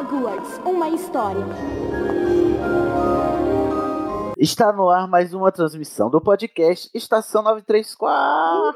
Hogwarts, uma história. Está no ar mais uma transmissão do podcast Estação 934.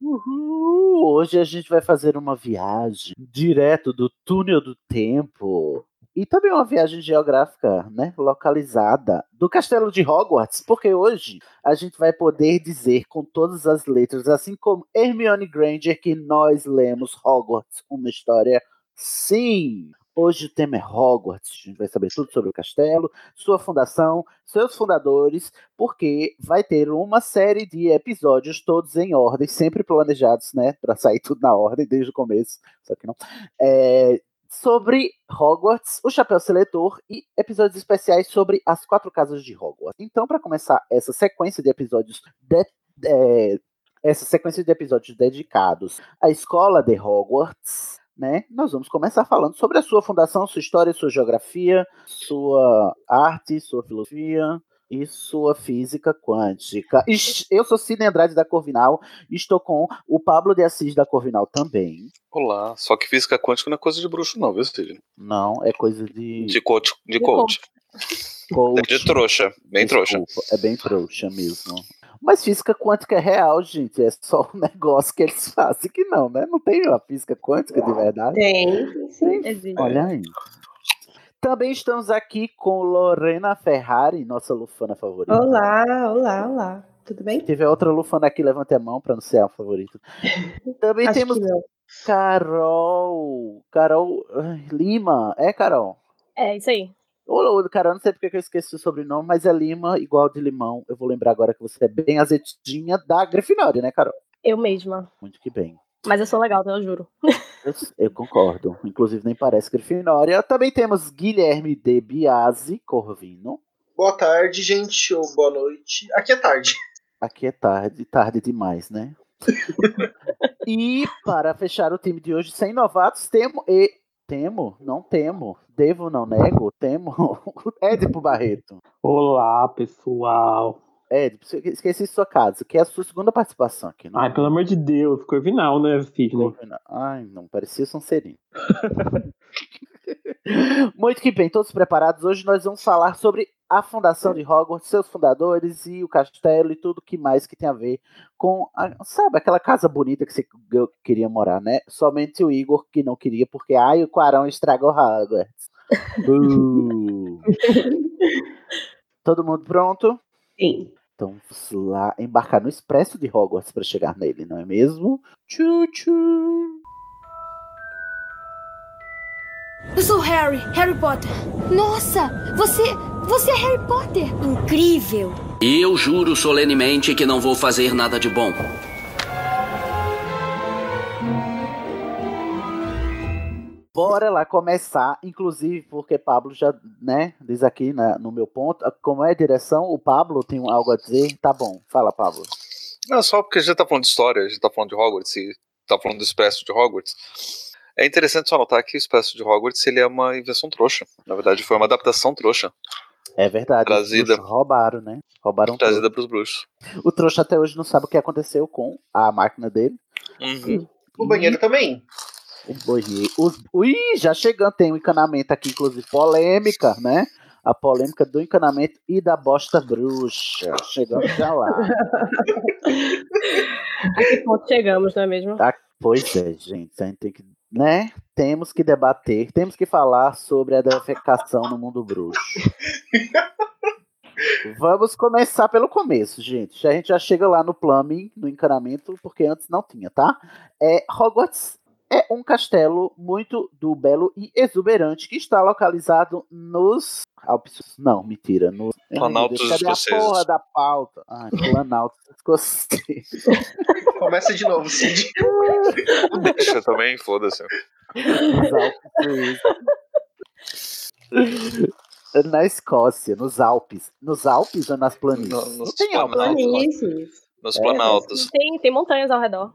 Uhul. Hoje a gente vai fazer uma viagem direto do túnel do tempo. E também uma viagem geográfica, né, localizada do castelo de Hogwarts, porque hoje a gente vai poder dizer com todas as letras, assim como Hermione Granger, que nós lemos Hogwarts, uma história sim. Hoje o tema é Hogwarts, a gente vai saber tudo sobre o castelo, sua fundação, seus fundadores, porque vai ter uma série de episódios todos em ordem, sempre planejados, né, para sair tudo na ordem desde o começo, só que não. É, sobre Hogwarts, o Chapéu Seletor e episódios especiais sobre as quatro casas de Hogwarts. Então, para começar essa sequência de episódios de- é, essa sequência de episódios dedicados à escola de Hogwarts, né? Nós vamos começar falando sobre a sua fundação, sua história, sua geografia, sua arte, sua filosofia e sua física quântica. Eu sou Sidney Andrade da Corvinal e estou com o Pablo de Assis da Corvinal também. Olá, só que física quântica não é coisa de bruxo, não, viu, Sidney? Não, é coisa de. De coach. De coach. coach. É de trouxa. Bem trouxa. Desculpa, É bem trouxa mesmo. Mas física quântica é real, gente. É só um negócio que eles fazem que não, né? Não tem uma física quântica de verdade. Tem, sim. Olha aí. Também estamos aqui com Lorena Ferrari, nossa lufana favorita. Olá, olá, olá. Tudo bem? Se tiver outra lufana aqui, levante a mão para não ser a favorita. Também Acho temos que não. Carol. Carol Lima. É, Carol? É, isso aí. Ô, ô, Carol, não sei porque que eu esqueci o sobrenome, mas é Lima, igual de limão. Eu vou lembrar agora que você é bem azedinha da Grifinória, né, Carol? Eu mesma. Muito que bem. Mas eu sou legal, então eu juro. Eu, eu concordo. Inclusive, nem parece Grifinória. Também temos Guilherme de Biasi Corvino. Boa tarde, gente, ou boa noite. Aqui é tarde. Aqui é tarde, tarde demais, né? e para fechar o time de hoje sem novatos, temo e temo, não temo, devo, não nego, temo Édipo Barreto. Olá, pessoal. Você- esqueci sua casa, que é a sua segunda participação aqui, não? Ai, pelo amor de Deus, Corvinal, né, Sidney? Ai, não, parecia Sonserino. Muito que bem, todos preparados? Hoje nós vamos falar sobre a fundação de Hogwarts, seus fundadores e o castelo e tudo que mais que tem a ver com, a- sabe, aquela casa bonita que você queria morar, né? Somente o Igor que não queria, porque ai, o Quarão estragou Hogwarts. Uh. Todo mundo pronto? Sim. Então vamos lá embarcar no expresso de Hogwarts para chegar nele, não é mesmo? Tchu, tchu. Eu sou Harry, Harry Potter. Nossa, você, você é Harry Potter. Incrível. E eu juro solenemente que não vou fazer nada de bom. Bora lá começar, inclusive porque Pablo já, né, diz aqui né, no meu ponto, como é a direção, o Pablo tem algo a dizer, tá bom, fala Pablo. Não, só porque a gente tá falando de história, a gente tá falando de Hogwarts e tá falando do Expresso de Hogwarts. É interessante só notar que o Expresso de Hogwarts ele é uma invenção trouxa. Na verdade, foi uma adaptação trouxa. É verdade. os Trazida. roubaram, né? Roubaram Trazida tudo. pros bruxos. O trouxa até hoje não sabe o que aconteceu com a máquina dele. Uhum. O banheiro também. Os... Ui, já chegando, tem um encanamento aqui, inclusive polêmica, né? A polêmica do encanamento e da bosta bruxa. Chegamos já lá. A que ponto chegamos, não é mesmo? Tá? Pois é, gente. A gente tem que. Né? Temos que debater, temos que falar sobre a defecação no mundo bruxo. Vamos começar pelo começo, gente. A gente já chega lá no plumbing, no encanamento, porque antes não tinha, tá? É, Hogwarts é um castelo muito do belo e exuberante que está localizado nos Alpes. Não, mentira. No, Planaltos cadê a escoceses. porra da pauta? Ai, Planaltos escoceses. Começa de novo, Cid. Deixa também, foda-se. Os Alpes suíços. Na Escócia, nos Alpes. Nos Alpes ou nas planícies? No- nos Não tem Alpes. Planícies. Nos É, Planaltos. Tem, tem montanhas ao redor.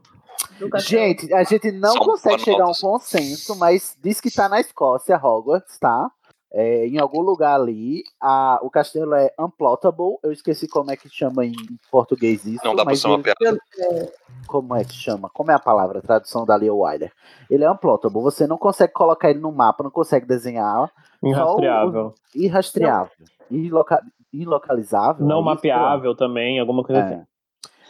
Gente, a gente não São consegue chegar a um consenso, mas diz que tá na Escócia, Hogwarts, tá? É, em algum lugar ali. A, o castelo é unplottable. Eu esqueci como é que chama em português isso. Não dá pra mas ser uma piada. Como é que chama? Como é a palavra? A tradução da Leo Wyler. Ele é unplottable. Você não consegue colocar ele no mapa, não consegue desenhar. Irrastreável. Irrastreável. Iloca... Ilocalizável. Não é isso? mapeável também, alguma coisa É. assim.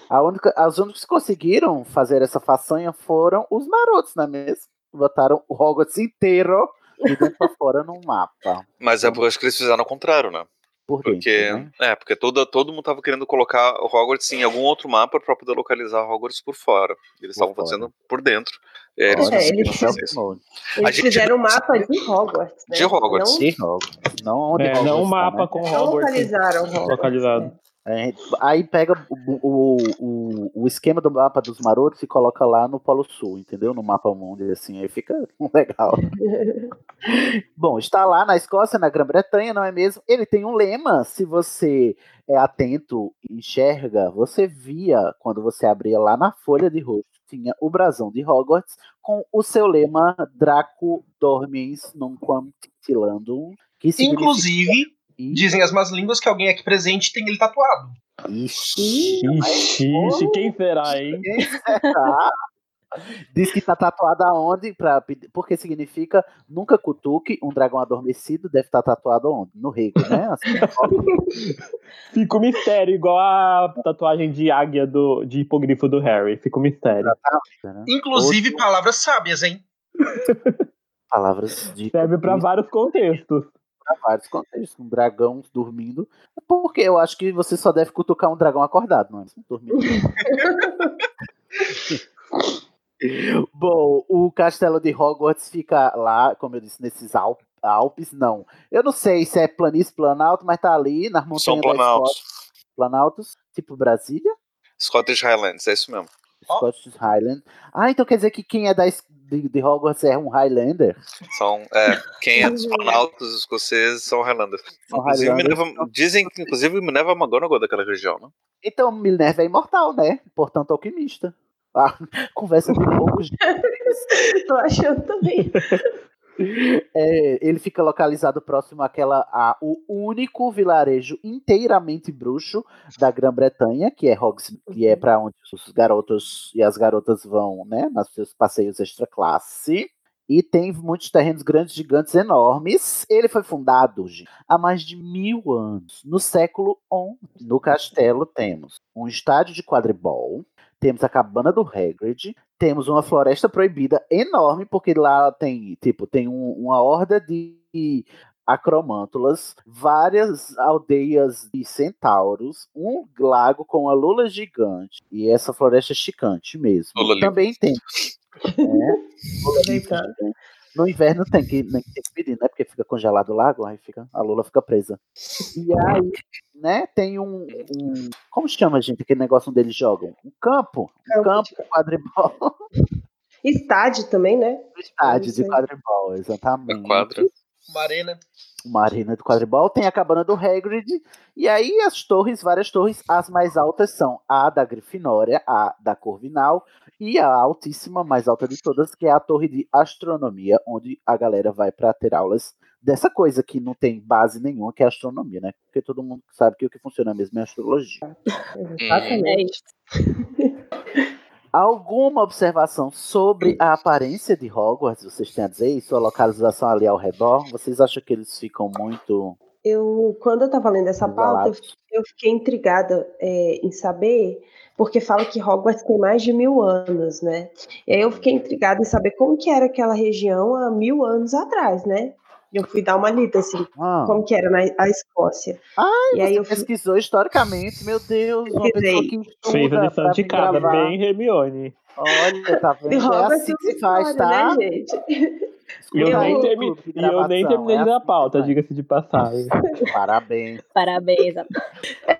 A única, as únicas que conseguiram fazer essa façanha foram os marotos, não é mesmo? Botaram o Hogwarts inteiro de dentro pra fora no mapa. Mas é por isso que eles fizeram ao contrário, né? Por dentro, Porque, né? é, porque todo, todo mundo tava querendo colocar o Hogwarts em algum outro mapa pra poder localizar o Hogwarts por fora. Eles estavam fazendo por dentro. É, eles É, eles. A Eles gente fizeram um não- mapa de Hogwarts. Né? De Hogwarts. Não, De Hogwarts. Não onde É, Hogwarts não um tá, mapa né? com não Hogwarts localizaram Hogwarts. localizado. É, aí pega o, o, o, esquema do mapa dos marotos e coloca lá no Polo Sul, entendeu? No mapa mundo, assim, aí fica legal. Bom, está lá na Escócia, na Grã-Bretanha, não é mesmo? Ele tem um lema, se você é atento e enxerga, você via quando você abria lá na folha de rosto, tinha o brasão de Hogwarts com o seu lema Draco Dormiens Nunquam Titillandum, que significa... Inclusive, dizem as más línguas que alguém aqui presente tem ele tatuado. Ixi, Ixi, ixi, quem será, hein? Quem será? Diz que tá tatuado aonde? Pra, porque significa nunca cutuque um dragão adormecido, deve estar tatuado aonde? No rego, né? Assim, Fica o mistério, igual a tatuagem de águia do, de hipogrifo do Harry. Fica o mistério. né? Inclusive, palavras sábias, hein? Palavras de Serve pra vários contextos. Vários contextos. Um dragão dormindo. Porque eu acho que você só deve cutucar um dragão acordado, não é? Dormindo. Bom, o castelo de Hogwarts fica lá, como eu disse, nesses Alp- Alpes, não. Eu não sei se é planície, planalto, mas tá ali nas montanhas São Planaltos. Planaltos, tipo Brasília, Scottish Highlands, é isso mesmo. Scottish Highland. Ah, então quer dizer que quem é da, de, de Hogwarts é um Highlander? São, é, quem é dos Planaltos escoceses são Highlanders. São Inclusive, Highlanders, Minerva, dizem que inclusive Minerva McGonagall é daquela região, né? Então Minerva é imortal, né? Portanto, alquimista. Ah, conversa de pouco, gente. Tô achando também. É, ele fica localizado próximo àquela, a, o único vilarejo inteiramente bruxo da Grã-Bretanha, que é Hogsmeade, que é para onde os garotos e as garotas vão, né, nos seus passeios extra classe. E tem muitos terrenos grandes, gigantes, enormes. Ele foi fundado há mais de mil anos, no século XI. No castelo temos um estádio de quadribol, temos a cabana do Hagrid, temos uma floresta proibida enorme, porque lá tem, tipo, tem um- uma horda de acromântulas, várias aldeias de centauros, um lago com uma lula gigante, e essa floresta é chicante mesmo. Lula livre. Também tem. É, lula livre, né? No inverno tem que, tem que pedir, né? Porque fica congelado o lago, aí fica, a lula fica presa. E aí, né, tem um, um- Como chama, gente, aquele negócio onde eles jogam? Um campo. Um campo, de quadribol. Estádio também, né? estádio de quadribol, exatamente. É quadra. Uma arena. uma arena de quadribol, tem a cabana do Hagrid, e aí as torres, várias torres, as mais altas são a da Grifinória, a da Corvinal, e a altíssima, mais alta de todas, que é a torre de astronomia, onde a galera vai para ter aulas dessa coisa que não tem base nenhuma, que é a astronomia, né? Porque todo mundo sabe que o que funciona mesmo é a astrologia. Exatamente. Alguma observação sobre a aparência de Hogwarts? Vocês têm a dizer? E sua localização ali ao redor? Vocês acham que eles ficam muito Eu, quando eu tava lendo essa pauta, eu fiquei intrigada é, em saber, porque fala que Hogwarts tem mais de mil anos, né? E aí eu fiquei intrigada em saber como que era aquela região há mil anos atrás, né? Eu fui dar uma lida, assim, Ah. como que era na a Escócia. Ai, e aí eu fui, pesquisou historicamente, meu Deus, uma Pesquisei. pessoa que estuda Fez a lição de casa, gravar. bem Hermione. Olha, tá vendo? de É assim que se faz, história, tá? né, gente? E eu, Eu- nem, termi- e eu nem terminei é de dar assim pauta, diga-se de passagem. Parabéns. Parabéns.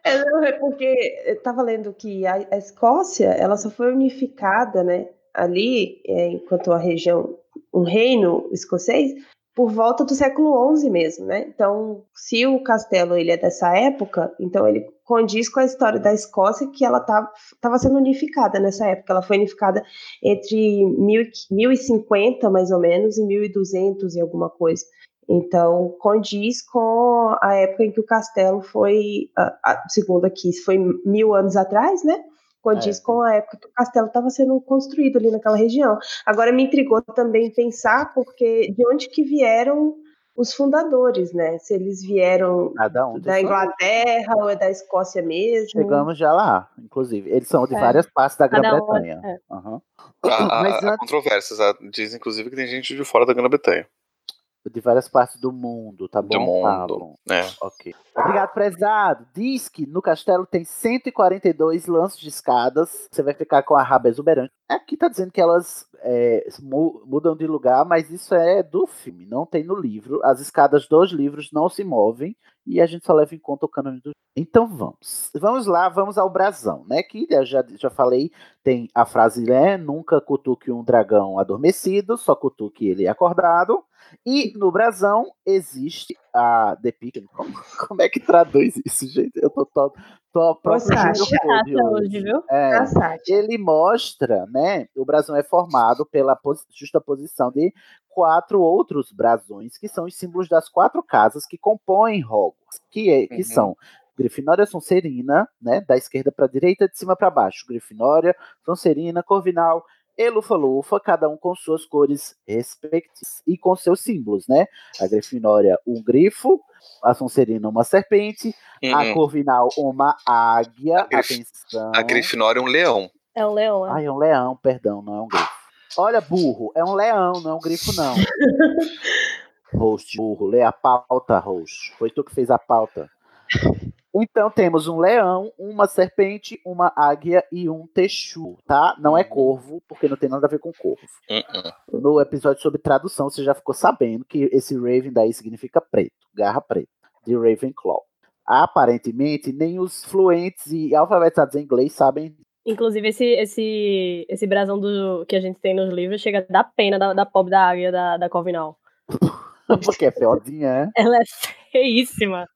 É, não, é porque eu tava lendo que a, a Escócia, ela só foi unificada, né, ali, é, enquanto a região, um reino escocês, por volta do século XI mesmo, né? Então, se o castelo ele é dessa época, então ele condiz com a história da Escócia que ela estava sendo unificada nessa época. Ela foi unificada entre mil, e- 1050 mais ou menos e 1200 e alguma coisa. Então, condiz com a época em que o castelo foi, segundo aqui, foi mil anos atrás, né? Condiz É. com a época que o castelo estava sendo construído ali naquela região. Agora, me intrigou também pensar, porque de onde que vieram os fundadores, né? Se eles vieram Cada um tem da Inglaterra ou é da Escócia mesmo. Chegamos já lá, inclusive. Eles são de É. várias partes da um- Grã-Bretanha. é. Aham. Há, há- Mas há controvérsias. Diz, inclusive, que tem gente de fora da Grã-Bretanha. De várias partes do mundo, tá bom? Do mundo. É. Ok. Obrigado, prezado. Diz que no castelo tem 142 lances de escadas. Você vai ficar com a raba exuberante. Aqui tá dizendo que elas é, mu- mudam de lugar, mas isso é do filme, não tem no livro. As escadas dos livros não se movem e a gente só leva em conta o cânone do. Então vamos. Vamos lá, vamos ao brasão, né? Que eu já, já falei, tem a frase, né? Nunca cutuque um dragão adormecido, só cutuque ele acordado. E no brasão existe a depiction. Como, como é que traduz isso, gente? Eu tô, tô, tô a própria Sasha. Sasha hoje. hoje, viu? É, Sasha. ele mostra, né? O brasão é formado pela pos- justaposição de quatro outros brasões, que são os símbolos das quatro casas que compõem Hogwarts, que, é, que Uhum. são Grifinória, Sonserina, né? Da esquerda para a direita, de cima para baixo. Grifinória, Sonserina, Corvinal e Lufa-Lufa, cada um com suas cores respectivas e com seus símbolos, né? A Grifinória, um grifo, a Sonserina, uma serpente, a Uhum. Corvinal, uma águia. Grif- Atenção. A Grifinória é um leão. É um leão, é. Ai, é um leão, perdão, não é um grifo. Olha, burro, é um leão, não é um grifo, não. Host, burro, lê a pauta, host. Foi tu que fez a pauta. Então temos um leão, uma serpente, uma águia e um texu, tá? Não é corvo, porque não tem nada a ver com corvo. Uhum. No episódio sobre tradução, você já ficou sabendo que esse Raven daí significa preto, garra preta, de Ravenclaw. Aparentemente, nem os fluentes e alfabetizados em inglês sabem Inclusive, esse, esse, esse brasão do, que a gente tem nos livros chega a dar pena da, da pobre da águia da, da Corvinal. porque é feodinha, é? Ela é feíssima.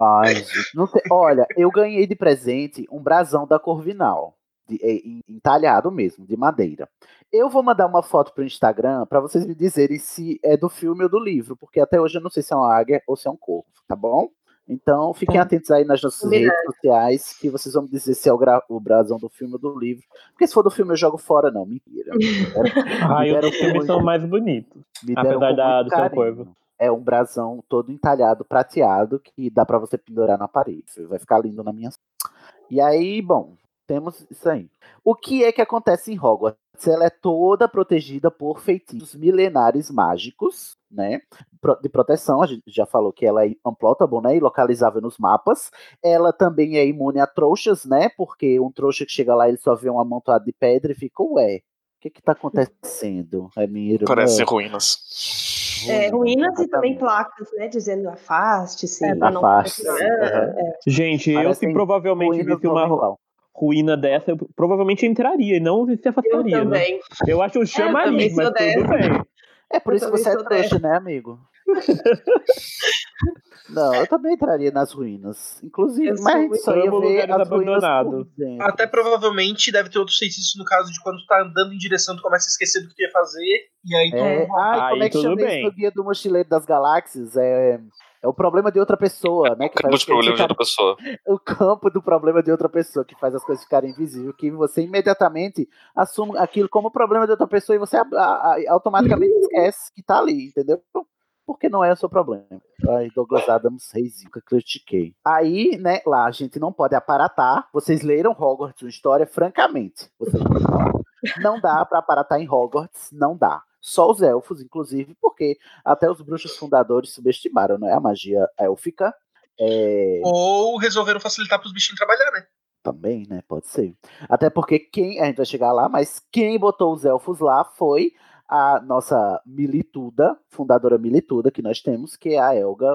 Ai, sei. Olha, eu ganhei de presente um brasão da Corvinal, de- é, em- entalhado mesmo, de madeira. Eu vou mandar uma foto pro Instagram para vocês me dizerem se é do filme ou do livro, porque até hoje eu não sei se é uma águia ou se é um corvo, tá bom? Então fiquem atentos aí nas nossas redes sociais, que vocês vão me dizer se é o, gra- o brasão do filme ou do livro. Porque se for do filme eu jogo fora, não, mentira. Ah, Me e deram os com filmes muito- são mais bonitos. me Apesar da, do seu corvo. É um brasão todo entalhado, prateado, que dá pra você pendurar na parede. Vai ficar lindo na minha. E aí, bom, temos isso aí. O que é que acontece em Hogwarts? Ela é toda protegida por feitiços milenares mágicos, né? De proteção. A gente já falou que ela é unplottable, né? E localizável nos mapas. Ela também é imune a trouxas, né? Porque um trouxa que chega lá, ele só vê um amontoado de pedra e fica, ué, o que que tá acontecendo? É. Parece ruínas. É, ruínas e também placas, né? Dizendo afaste-se. É, pra não Afaste-se, É, aham. é. Gente, eu Parecem se provavelmente visse uma ruína dessa, eu provavelmente entraria e não se Eu afastaria, né? também. Eu acho um chamariz, também mas tudo dessa. bem. É por Eu isso que você é trouxa, né, amigo? Não, eu também entraria nas ruínas. Inclusive, Eu mas a sou gente só ia ver as dentro. Até provavelmente deve ter outros feitiços no caso de quando tu tá andando em direção, tu começa a esquecer do que tu ia fazer, e aí tu. É, ai, como é que chama bem. isso no Guia do Mochileiro das Galáxias? É, é o problema de outra pessoa, né? Que Campo de problema de outra pessoa. O campo do problema de outra pessoa, que faz as coisas ficarem invisíveis, que você imediatamente assume aquilo como problema de outra pessoa e você a- a- a- automaticamente esquece que tá ali, entendeu? Porque não é o seu problema. Ai, Douglas Adams, que eu critiquei. Aí, né, lá a gente não pode aparatar. Vocês leram Hogwarts, uma história, francamente. Vocês não, não dá pra aparatar em Hogwarts, não dá. Só os elfos, inclusive, porque até os bruxos fundadores subestimaram, não é? A magia élfica. É, Ou resolveram facilitar pros bichinhos trabalhar, né? também, né? Pode ser. Até porque quem. A gente vai chegar lá, mas quem botou os elfos lá foi a nossa Milituda, fundadora Milituda, que nós temos, que é a Elga.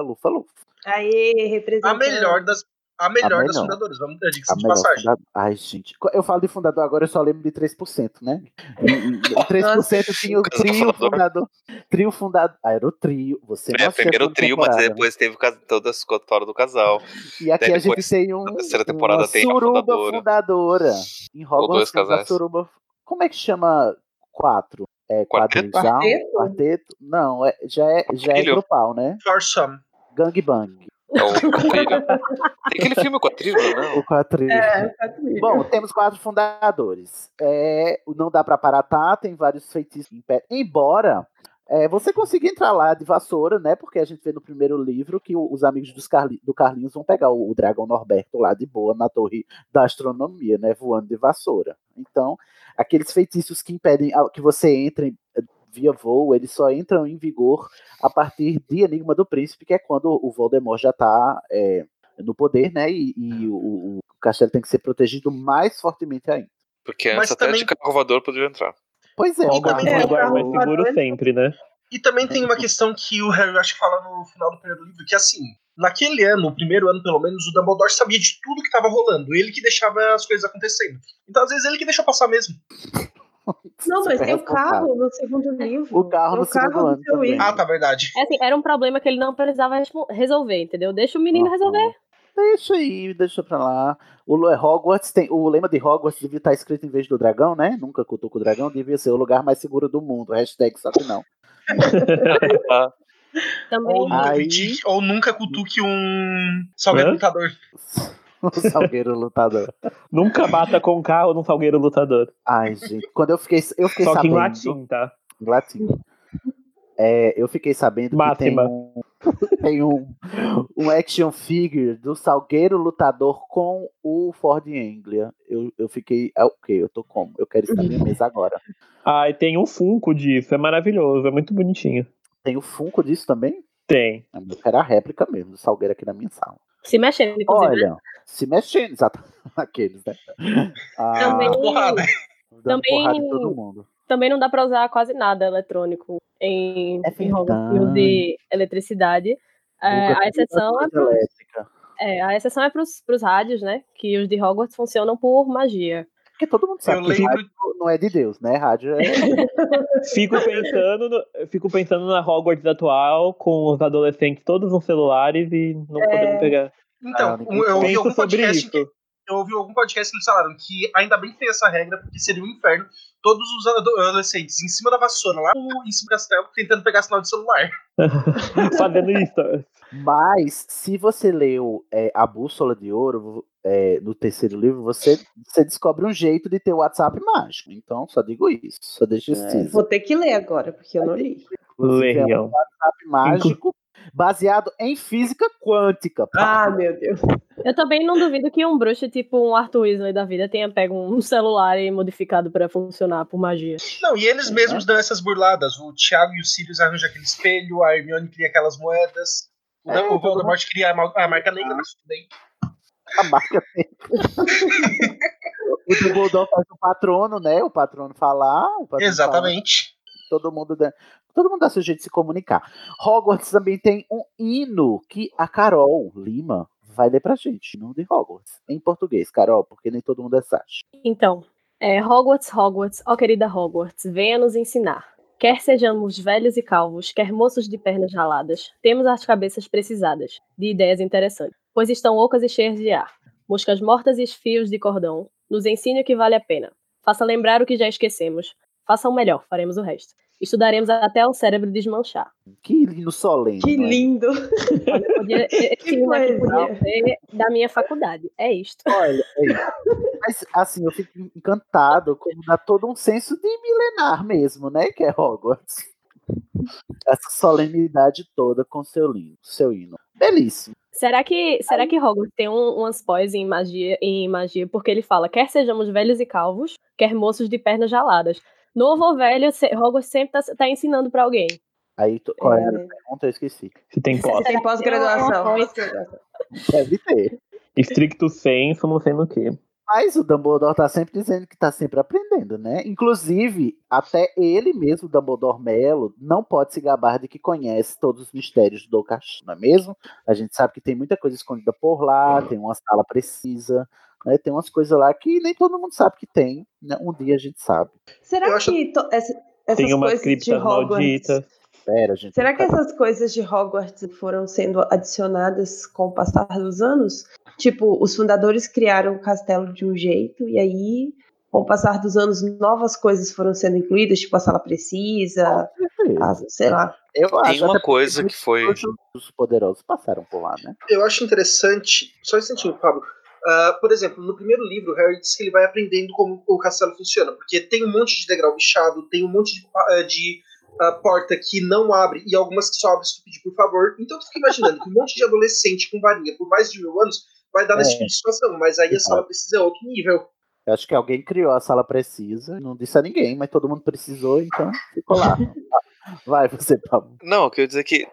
Aê, representando. A melhor das, a melhor A das melhor. fundadoras, vamos dizer, A diga-se de passagem. fundadora. Ai, gente. Eu falo de fundador agora, eu só lembro de 3%, né? E- e- e 3% tinha o trio fundador. Trio fundador. Ah, era o trio. Você É, primeiro o trio, mas temporada, depois teve o cas- toda a escotória do casal. E aqui Daí a gente depois, tem um, na terceira temporada uma tem a suruba fundadora. fundadora. Em Ou Hogwarts dois casais. suruba. Como é que chama quatro? É Quarteto? Quarteto? Quarteto? Não, é, já é, já é grupal, né? Foursome. Gangbang. É o Quadrilho. Tem aquele filme Quadrilho, né? O quadrilho. É, quadrilha. Bom, temos quatro fundadores. É, o não dá pra aparatar, tem vários feitiços em pé. Embora é, você consiga entrar lá de vassoura, né? Porque a gente vê no primeiro livro que os amigos dos Carli- do Carlinhos vão pegar o, o dragão Norberto lá de boa na torre da astronomia, né? Voando de vassoura. Então, aqueles feitiços que impedem que você entre eh, via voo, eles só entram em vigor a partir de Enigma do Príncipe, que é quando o Voldemort já tá é, no poder, né? E, e o, o- o castelo tem que ser protegido mais fortemente ainda. Porque Mas antes até também- de carro voador podia entrar. Pois é, E o também É, tem o lugar mais seguro sempre, né? E também tem uma questão que o Harry acho que fala no final do primeiro livro, que assim, naquele ano, o primeiro ano pelo menos, o Dumbledore sabia de tudo que tava rolando. Ele que deixava as coisas acontecendo. Então, às vezes, ele que deixou passar mesmo. Não, mas super tem o carro no segundo livro. O carro no segundo ano. Igor. Ah, tá, verdade. É assim, era um problema que ele não precisava respo- resolver, entendeu? Deixa o menino Uhum. resolver. Deixa aí, deixa pra lá. O Lo- Hogwarts tem. O lema de Hogwarts devia estar escrito em vez do dragão, né? Nunca cutuca o dragão, devia ser o lugar mais seguro do mundo. Hashtag só que não. Também. Ou nunca, Aí- ou nunca cutuque um salgueiro Hã? lutador. O Salgueiro lutador. Nunca bata com o carro num salgueiro lutador. Ai, gente. Quando eu fiquei, eu fiquei Só que em sabendo. latim, tá? Em latim. É, eu fiquei sabendo Máxima. que tem um, tem um, um action figure do Salgueiro Lutador com o Ford Anglia. Eu, eu fiquei. ah, Ok, eu tô como? Eu quero isso na minha mesa agora. Ah, e tem um Funko disso, é maravilhoso, é muito bonitinho. Tem o Funko disso também? Tem. Eu quero a réplica mesmo do Salgueiro aqui na minha sala. Se mexendo, inclusive. né? Olha, se mexendo, exato. Aqueles, né? Ah, Também- Porrada. também- porrada em todo mundo. Também não dá pra usar quase nada eletrônico em, É em Hogwarts de eletricidade. É, Nunca a exceção é, pros, é, a exceção é pros, pros rádios, né? Que os de Hogwarts funcionam por magia. Porque todo mundo sabe Eu que lembro- rádio não é de Deus, né? Rádio é. Fico pensando, no- fico pensando na Hogwarts atual, com os adolescentes todos nos celulares e não É. podendo pegar. Então, Ah, ninguém eu ouvi algum sobre podcast isso. que eu ouvi algum podcast que eles falaram que ainda bem que tem essa regra, porque seria um inferno todos os ado- adolescentes em cima da vassoura, lá no- em cima do castelo, tentando pegar sinal de celular. Fazendo isso. Mas, se você leu é, A Bússola de Ouro é, no terceiro livro, você, você descobre um jeito de ter o WhatsApp mágico. Então, só digo isso. Só deixa esse É, teaser. vou ter que ler agora, porque eu não li. Inclusive, é um Leiam. WhatsApp mágico baseado em física quântica. Ah, meu Deus. Eu também não duvido que um bruxo tipo um Arthur Weasley da vida tenha pego um celular e modificado pra funcionar por magia. Não, e eles mesmos dão essas burladas. O Thiago e o Sirius arranjam aquele espelho, a Hermione cria aquelas moedas. O, É, o Voldemort cria a, marca negra, mas tudo bem. A marca tem. o Dumbledore faz o patrono, né? O patrono falar. O patrono Exatamente. fala, todo mundo todo mundo dá seu jeito de se comunicar. Hogwarts também tem um hino que a Carol Lima vai ler pra gente, no de Hogwarts. Em português, Carol, porque nem todo mundo é Sasha. Então, é, Hogwarts, Hogwarts, ó querida Hogwarts, venha nos ensinar. Quer sejamos velhos e calvos, quer moços de pernas raladas, temos as cabeças precisadas, de ideias interessantes, pois estão ocas e cheias de ar. Moscas mortas e fios de cordão, nos ensine o que vale a pena. Faça lembrar o que já esquecemos. Faça o melhor, faremos o resto. Estudaremos até o cérebro desmanchar. Que lindo solene. Que não é? lindo. Olha, podia, esse Que hino poesia. podia ser da minha faculdade. É isto. Olha, é isso. Mas assim, eu fico encantado como dá todo um senso de milenar mesmo, né? Que é Hogwarts. Essa solenidade toda com seu lindo, seu hino. Belíssimo. Será que, será que Hogwarts tem um, umas pós em magia, em magia? Porque ele fala, quer sejamos velhos e calvos, quer moços de pernas jaladas. Novo ou velho, Hogwarts sempre tá, tá ensinando pra alguém. Aí, tu- qual era a É. pergunta? Eu esqueci. Se tem pós. Tem pós-graduação. Tem pós-graduação. Deve ter. Stricto senso, não sei no que. Mas o Dumbledore tá sempre dizendo que tá sempre aprendendo, né? Inclusive, até ele mesmo, Dumbledore Melo, não pode se gabar de que conhece todos os mistérios do Castelo, não é mesmo? A gente sabe que tem muita coisa escondida por lá, tem uma sala precisa, né? Tem umas coisas lá que nem todo mundo sabe que tem, né? Um dia a gente sabe. Será Eu que essa- essas Tem umas coisas de Hogwarts... malditas. Pera, gente. Será que essas coisas de Hogwarts foram sendo adicionadas com o passar dos anos? Tipo, os fundadores criaram o castelo de um jeito, e aí, com o passar dos anos, novas coisas foram sendo incluídas, tipo a sala precisa, a, sei lá. Eu Tem acho uma coisa que foi. Os os poderosos passaram por lá, né? Eu acho interessante. Só um instantinho, Pablo. Ah, por exemplo, no primeiro livro, o Harry diz que ele vai aprendendo como o castelo funciona, porque tem um monte de degrau bichado, tem um monte de, ah, de, ah, porta que não abre e algumas que só abre se tu pedir por favor. Então tu fica imaginando que um monte de adolescente com varinha por mais de mil anos vai dar nesse É. tipo de situação, mas aí a sala precisa é outro nível. Eu acho que alguém criou a sala precisa, não disse a ninguém, mas todo mundo precisou, então ficou lá. Vai, você, Pablo. Não, eu quero dizer que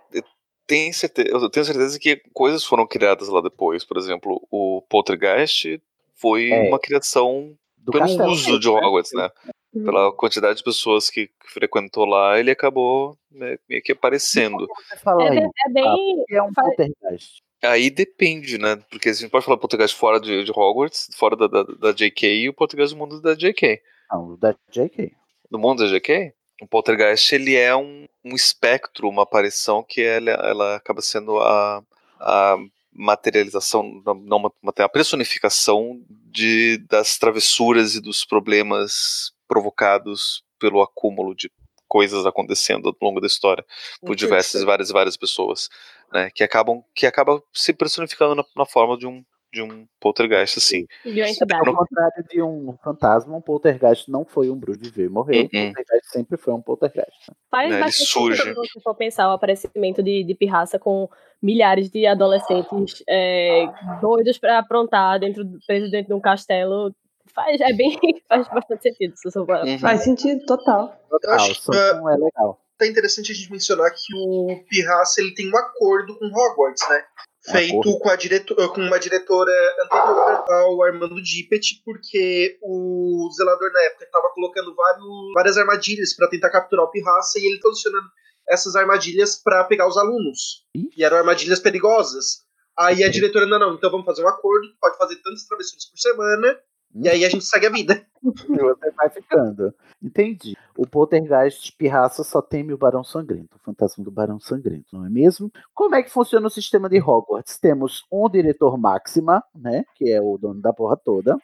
eu tenho certeza, eu tenho certeza que coisas foram criadas lá depois. Por exemplo, o Poltergeist foi É. uma criação Do pelo castelo uso de? Hogwarts, né? Pela quantidade de pessoas que que frequentou lá, ele acabou né, meio que aparecendo. É, aí, bem- é bem. que é um poltergeist. Aí depende, né? Porque a gente pode falar Poltergeist fora de, de Hogwarts, fora da, da, da JK, e o Poltergeist do mundo da JK. Não, da JK. No mundo da JK, o Poltergeist ele é um, um espectro, uma aparição que ela, ela acaba sendo a, a materialização, não uma, a personificação de, das travessuras e dos problemas provocados pelo acúmulo de coisas acontecendo ao longo da história por diversas, várias e várias pessoas, né, que acabam que acaba se personificando na, na forma de um de um poltergeist assim. Entidade. Ao contrário de um fantasma, um poltergeist não foi um bruxo de ver e morreu. Uhum. Um poltergeist sempre foi um poltergeist. Faz Né, ele bastante surge. sentido se for pensar o aparecimento de, de pirraça com milhares de adolescentes é, doidos pra aprontar dentro, presos dentro de um castelo. Faz, é bem, faz bastante sentido. Se Uhum. Faz sentido, total. Total, acho, é legal. Tá interessante a gente mencionar que o Pirraça ele tem um acordo com Hogwarts, né? Um Feito acordo. com, a direto- com uma diretora anterior ao Armando Dippet, porque o zelador na época estava colocando vários, várias armadilhas para tentar capturar o Pirraça e ele posicionando essas armadilhas para pegar os alunos. Ih. E eram armadilhas perigosas. Aí a diretora, não, não, então vamos fazer um acordo, pode fazer tantas travessuras por semana, e aí a gente segue a vida. E você vai ficando. Entendi. O poltergeist pirraça só teme o Barão Sangrento, o fantasma do Barão Sangrento, não é mesmo? Como é que funciona o sistema de Hogwarts? Temos um diretor máxima, né? Que é o dono da porra toda.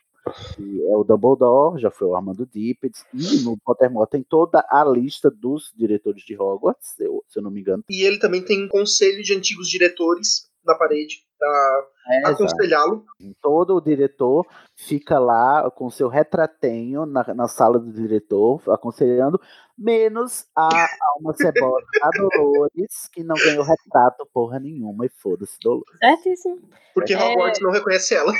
Que é o Dumbledore, já foi o Armando Dippet. E no Pottermore tem toda a lista dos diretores de Hogwarts, se eu, se eu não me engano. E ele também tem um conselho de antigos diretores na parede para É, aconselhá-lo. Todo o diretor fica lá com seu retratenho na, na sala do diretor, aconselhando, menos a Alma Cebola, a Dolores, que não ganhou retrato porra nenhuma, e foda-se, Dolores. Certíssimo. Porque É. Hogwarts não reconhece ela.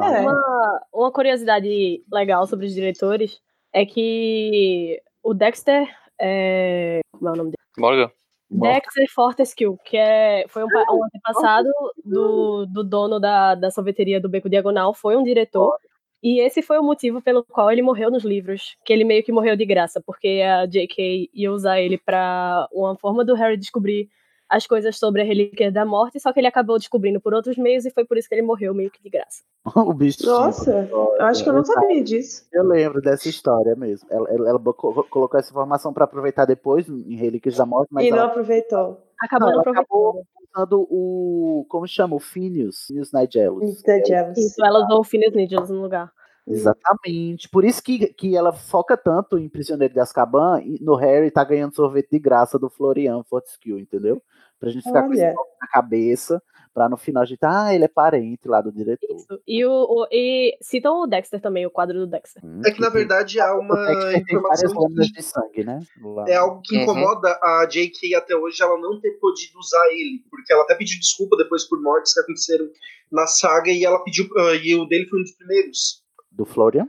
É. Uma, uma curiosidade legal sobre os diretores é que o Dexter. É, como é o nome dele? Morgan? Dexter Fortescue, que é, foi um, um antepassado do, do dono da, da sorveteria do Beco Diagonal, foi um diretor. E esse foi o motivo pelo qual ele morreu nos livros. Que ele meio que morreu de graça, porque a J.K. ia usar ele pra uma forma do Harry descobrir as coisas sobre a Relíquia da Morte, só que ele acabou descobrindo por outros meios e foi por isso que ele morreu meio que de graça. o bicho. Nossa, eu acho que eu não sabia disso. Eu lembro dessa história mesmo. Ela, ela- ela co- colocou essa informação pra aproveitar depois em Relíquias da Morte, mas E não ela, aproveitou. Acabou Não, não, aproveitando. usando o. Como chama? O Phineas. Phineas Nigelus. Jealous. Isso, ela usou o Phineas Needles no lugar. Exatamente. Por isso que, que ela foca tanto em Prisioneiro de Azkaban e no Harry tá ganhando sorvete de graça do Florian Fortescue, entendeu? Pra gente ficar com Olha. isso na cabeça, pra no final a gente, ah, ele é parente lá do diretor. Isso. E, o, o- e citam o Dexter também, o quadro do Dexter. Hum, É que na verdade há uma informação que de sangue, né? Lá. é algo que Uhum. incomoda a J.K. até hoje ela não ter podido usar ele, porque ela até pediu desculpa depois por mortes que aconteceram na saga e ela pediu ah, e o dele foi um dos primeiros. Do Florian?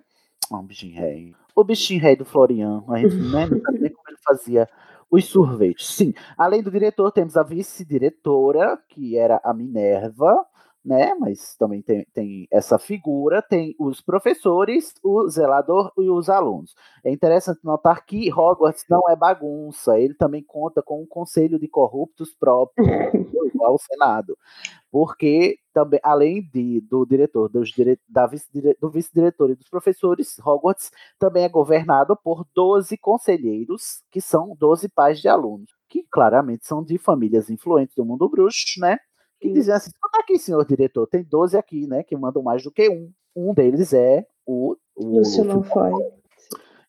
Ah, o bichinho rei. O bichinho rei do Florian. A gente né, não sabe nem como ele fazia os sorvetes. Sim, além do diretor, temos a vice-diretora, que era a Minerva, né? Mas também tem, tem essa figura, tem os professores, o zelador e os alunos. É interessante notar que Hogwarts não é bagunça, ele também conta com um conselho de corruptos próprio, igual ao Senado. Porque também, além de, do diretor, dos dire, da vice do vice-diretor e dos professores, Hogwarts também é governado por 12 conselheiros, que são 12 pais de alunos, que claramente são de famílias influentes do mundo bruxo, né? Que dizem assim: "Escuta aqui, senhor diretor, tem 12 aqui, né? Que mandam mais do que um. Um deles é o. o Lúcio foi.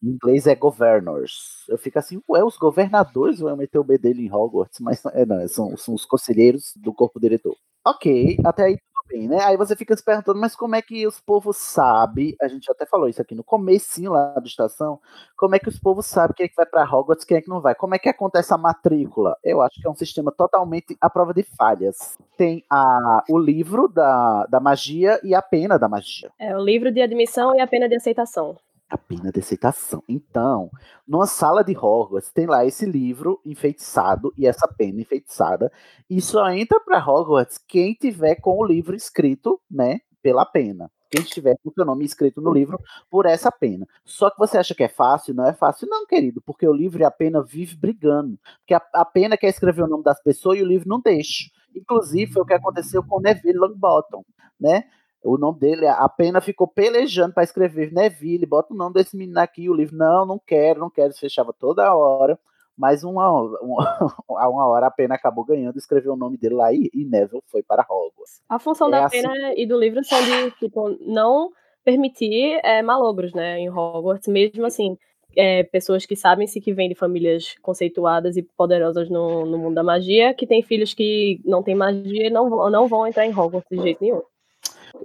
Em inglês é governors. Eu fico assim, ué, os governadores vão meter o B dele em Hogwarts, mas é, não, são, são os conselheiros do corpo diretor. Ok, até aí tudo bem, né? Aí você fica se perguntando, mas como é que os povos sabem? A gente até falou isso aqui no comecinho lá da estação. Como é que os povos sabem quem é que vai para Hogwarts, quem é que não vai? Como é que acontece a matrícula? Eu acho que é um sistema totalmente à prova de falhas. Tem a, o livro da, da magia e a pena da magia É o livro de admissão e a pena de aceitação. A pena de aceitação. Então, numa sala de Hogwarts, tem lá esse livro enfeitiçado e essa pena enfeitiçada, e só entra para Hogwarts quem tiver com o livro escrito, né, pela pena. Quem estiver com o seu nome escrito no livro por essa pena. Só que você acha que é fácil? Não é fácil, não, querido, porque o livro e a pena vive brigando. Porque a, a pena quer escrever o nome das pessoas e o livro não deixa. Inclusive, foi o que aconteceu com Neville Longbottom, né? O nome dele, a pena ficou pelejando para escrever Neville, bota o nome desse menino aqui, o livro, não, não quero, não quero, fechava toda hora, mas uma, uma, a uma hora a pena acabou ganhando, escreveu o nome dele lá e, e Neville foi para Hogwarts. A função É da assim- pena e do livro são de, tipo, não permitir é, malogros, né, em Hogwarts, mesmo assim, é, pessoas que sabem se que vêm de famílias conceituadas e poderosas no, no mundo da magia, que têm filhos que não têm magia, não, vão- não vão entrar em Hogwarts de jeito nenhum.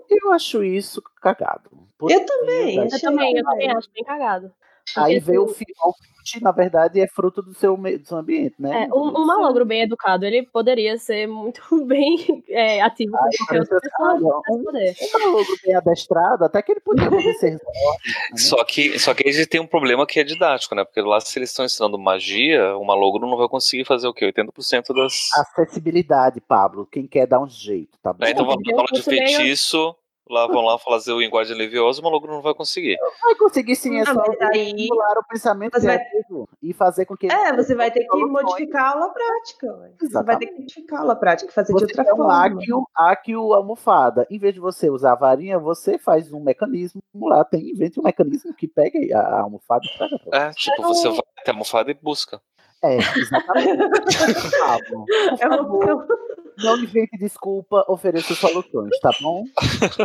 Eu acho isso cagado. Eu também, Eu também, eu também acho bem cagado. Aí vê o assim, final, na verdade, é fruto do seu, do seu ambiente, né? É, um, um malogro bem educado, ele poderia ser muito bem é, ativo com qualquer outra pessoa olha, que tivesse poder. Um malogro bem adestrado, até que ele podia obedecer. Só que, só que aí tem um problema que é didático, né? Porque lá, se eles estão ensinando magia, o malogro não vai conseguir fazer o quê? 80% das. Acessibilidade, Pablo. Quem quer dar um jeito, tá bom? Né, então vamos aula de fosse meio- feitiço, lá vão lá fazer o linguagem leviosa, o malogro não vai conseguir. Vai conseguir sim, é só aí- estimular o pensamento vai- e fazer com que É, você vai ter que modificar a aula prática. ué. Você vai ter que modificar a aula prática, fazer Você de outra quer um forma. áquio, áquio almofada. Em vez de você usar a varinha, você faz um mecanismo lá, tem, invente um mecanismo que pega a a almofada e traga pra É, tipo, você vai até a almofada e busca. É, exatamente. Pablo, É uma- não invente desculpa, ofereça soluções, tá bom?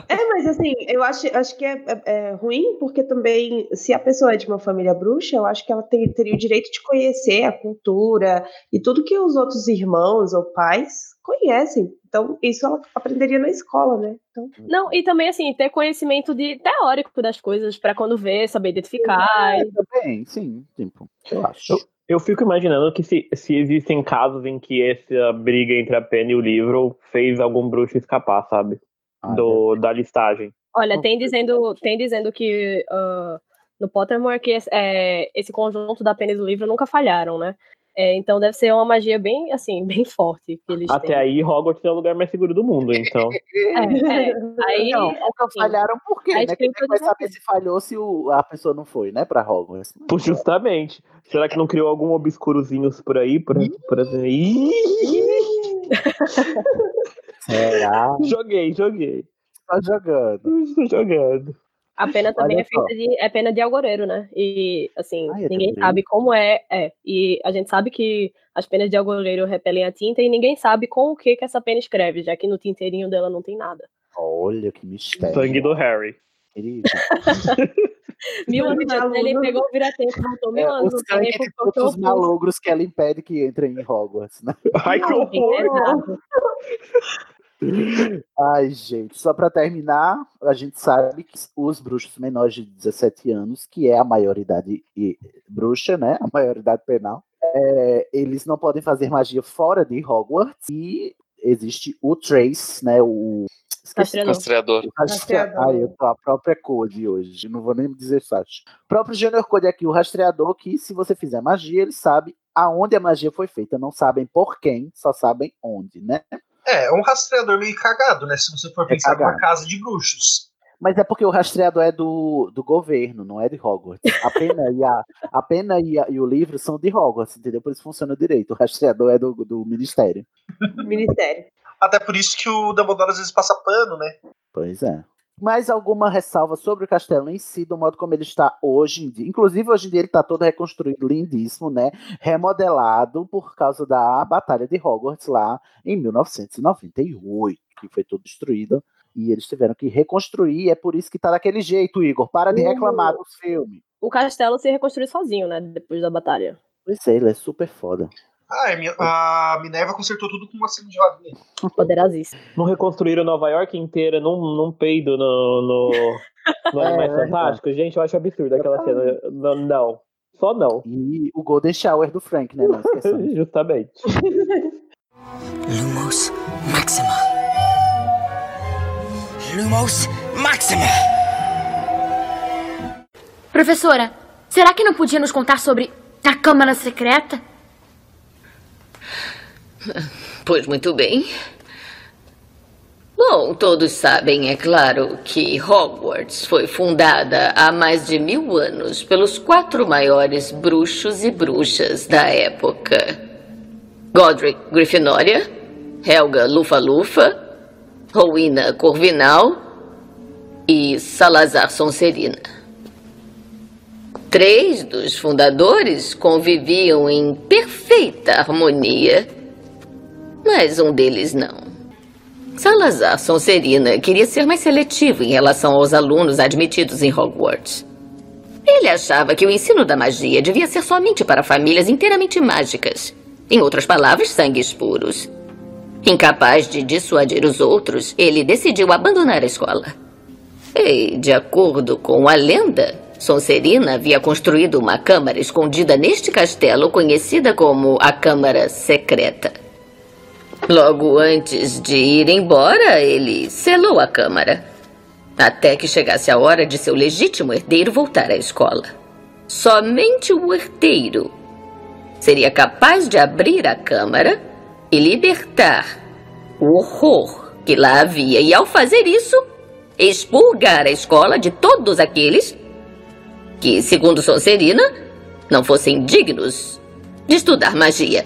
É, mas assim, eu acho, acho que é, é- é ruim, porque também, se a pessoa é de uma família bruxa, eu acho que ela tem- teria o direito de conhecer a cultura e tudo que os outros irmãos ou pais conhecem. Então, isso ela aprenderia na escola, né? Então, Não, e também, assim, ter conhecimento de teórico das coisas, pra quando ver, saber identificar. É, também, sim, tipo, eu acho. Eu fico imaginando que se, se existem casos em que essa briga entre a pena e o livro fez algum bruxo escapar, sabe? Ah, Do, da listagem. Olha, tem dizendo, tem dizendo que ah, no Pottermore que esse, é, esse conjunto da pena e do livro nunca falharam, né? É, então deve ser uma magia bem, assim, bem forte que eles Até têm. aí, Hogwarts é o lugar mais seguro do mundo, então. É, é. Aí, Não, nunca assim, falharam por quê, né? Quem é vai saber se falhou se o- a pessoa não foi, né, pra Hogwarts? Pô, Justamente. Será que não criou algum obscurozinhos por aí? Por, por exemplo? Ih! Será? Joguei, joguei. Tá jogando. Estou jogando. A pena também é feita de é pena de algoreiro, né? E assim, Ah, ninguém também? sabe como é, é. E a gente sabe que as penas de algoreiro repelem a tinta e ninguém sabe com o que que essa pena escreve, já que no tinteirinho dela não tem nada. Olha que mistério. Sangue do Harry. Querido. Mil anos de antes, ele aluno. pegou o vira-tempo, voltou mil É, anos no tempo, os malogros que ela impede que entrem em Hogwarts, né? Ai, que horror! Ai, gente, só pra terminar, a gente sabe que os bruxos menores de 17 anos, que é a maioridade e- bruxa, né? A maioridade penal, é, eles não podem fazer magia fora de Hogwarts e existe o Trace, né? O. Esqueci Rastreador. Rastreador. o rastre- Ai, eu tô a própria code hoje, não vou nem dizer site. O próprio Junior Code aqui, o rastreador, que se você fizer magia, ele sabe aonde a magia foi feita. Não sabem por quem, só sabem onde, né? É, é um rastreador meio cagado, né? Se você for É pensar numa cagado. casa de bruxos. Mas é porque o rastreador é do, do governo, não é de Hogwarts. A pena e, a, a pena e, a- e o livro são de Hogwarts, entendeu? Por isso funciona direito. O rastreador é do, do ministério. Ministério. Até por isso que o Dumbledore às vezes passa pano, né? Pois é. Mais alguma ressalva sobre o castelo em si, do modo como ele está hoje em dia? Inclusive, hoje em dia ele está todo reconstruído, lindíssimo, né? Remodelado por causa da Batalha de Hogwarts lá em 1998, que foi tudo destruído. E eles tiveram que reconstruir, é por isso que tá daquele jeito, Igor. Para de reclamar dos filmes. O castelo se reconstruiu sozinho, né? Depois da batalha. Pois é, ele é super foda. Ah, é, a Minerva consertou tudo com uma cena de roda. Poderosíssimo. Não reconstruíram Nova York inteira num, num peido no, no, no É, Animais verdade. Fantásticos? Gente, eu acho absurdo aquela cena. Não, não. Só não. E o Golden Shower do Frank, né? Não. Justamente. Lumos Maxima. Lumos Maxima. Professora, será que não podia nos contar sobre a Câmara Secreta? Pois muito bem. Bom, todos sabem, é claro, que Hogwarts foi fundada há mais de mil anos pelos quatro maiores bruxos e bruxas da época: Godric Grifinória, Helga Lufa-Lufa, Rowena Corvinal e Salazar Sonserina. Três dos fundadores conviviam em perfeita harmonia, mas um deles não. Salazar Sonserina queria ser mais seletivo em relação aos alunos admitidos em Hogwarts. Ele achava que o ensino da magia devia ser somente para famílias inteiramente mágicas. Em outras palavras, sangues puros. Incapaz de dissuadir os outros, ele decidiu abandonar a escola. E, de acordo com a lenda, Sonserina havia construído uma câmara escondida neste castelo conhecida como a Câmara Secreta. Logo antes de ir embora, ele selou a câmara. Até que chegasse a hora de seu legítimo herdeiro voltar à escola. Somente o herdeiro seria capaz de abrir a câmara e libertar o horror que lá havia. E ao fazer isso, expurgar a escola de todos aqueles que, segundo Sonserina, não fossem dignos de estudar magia.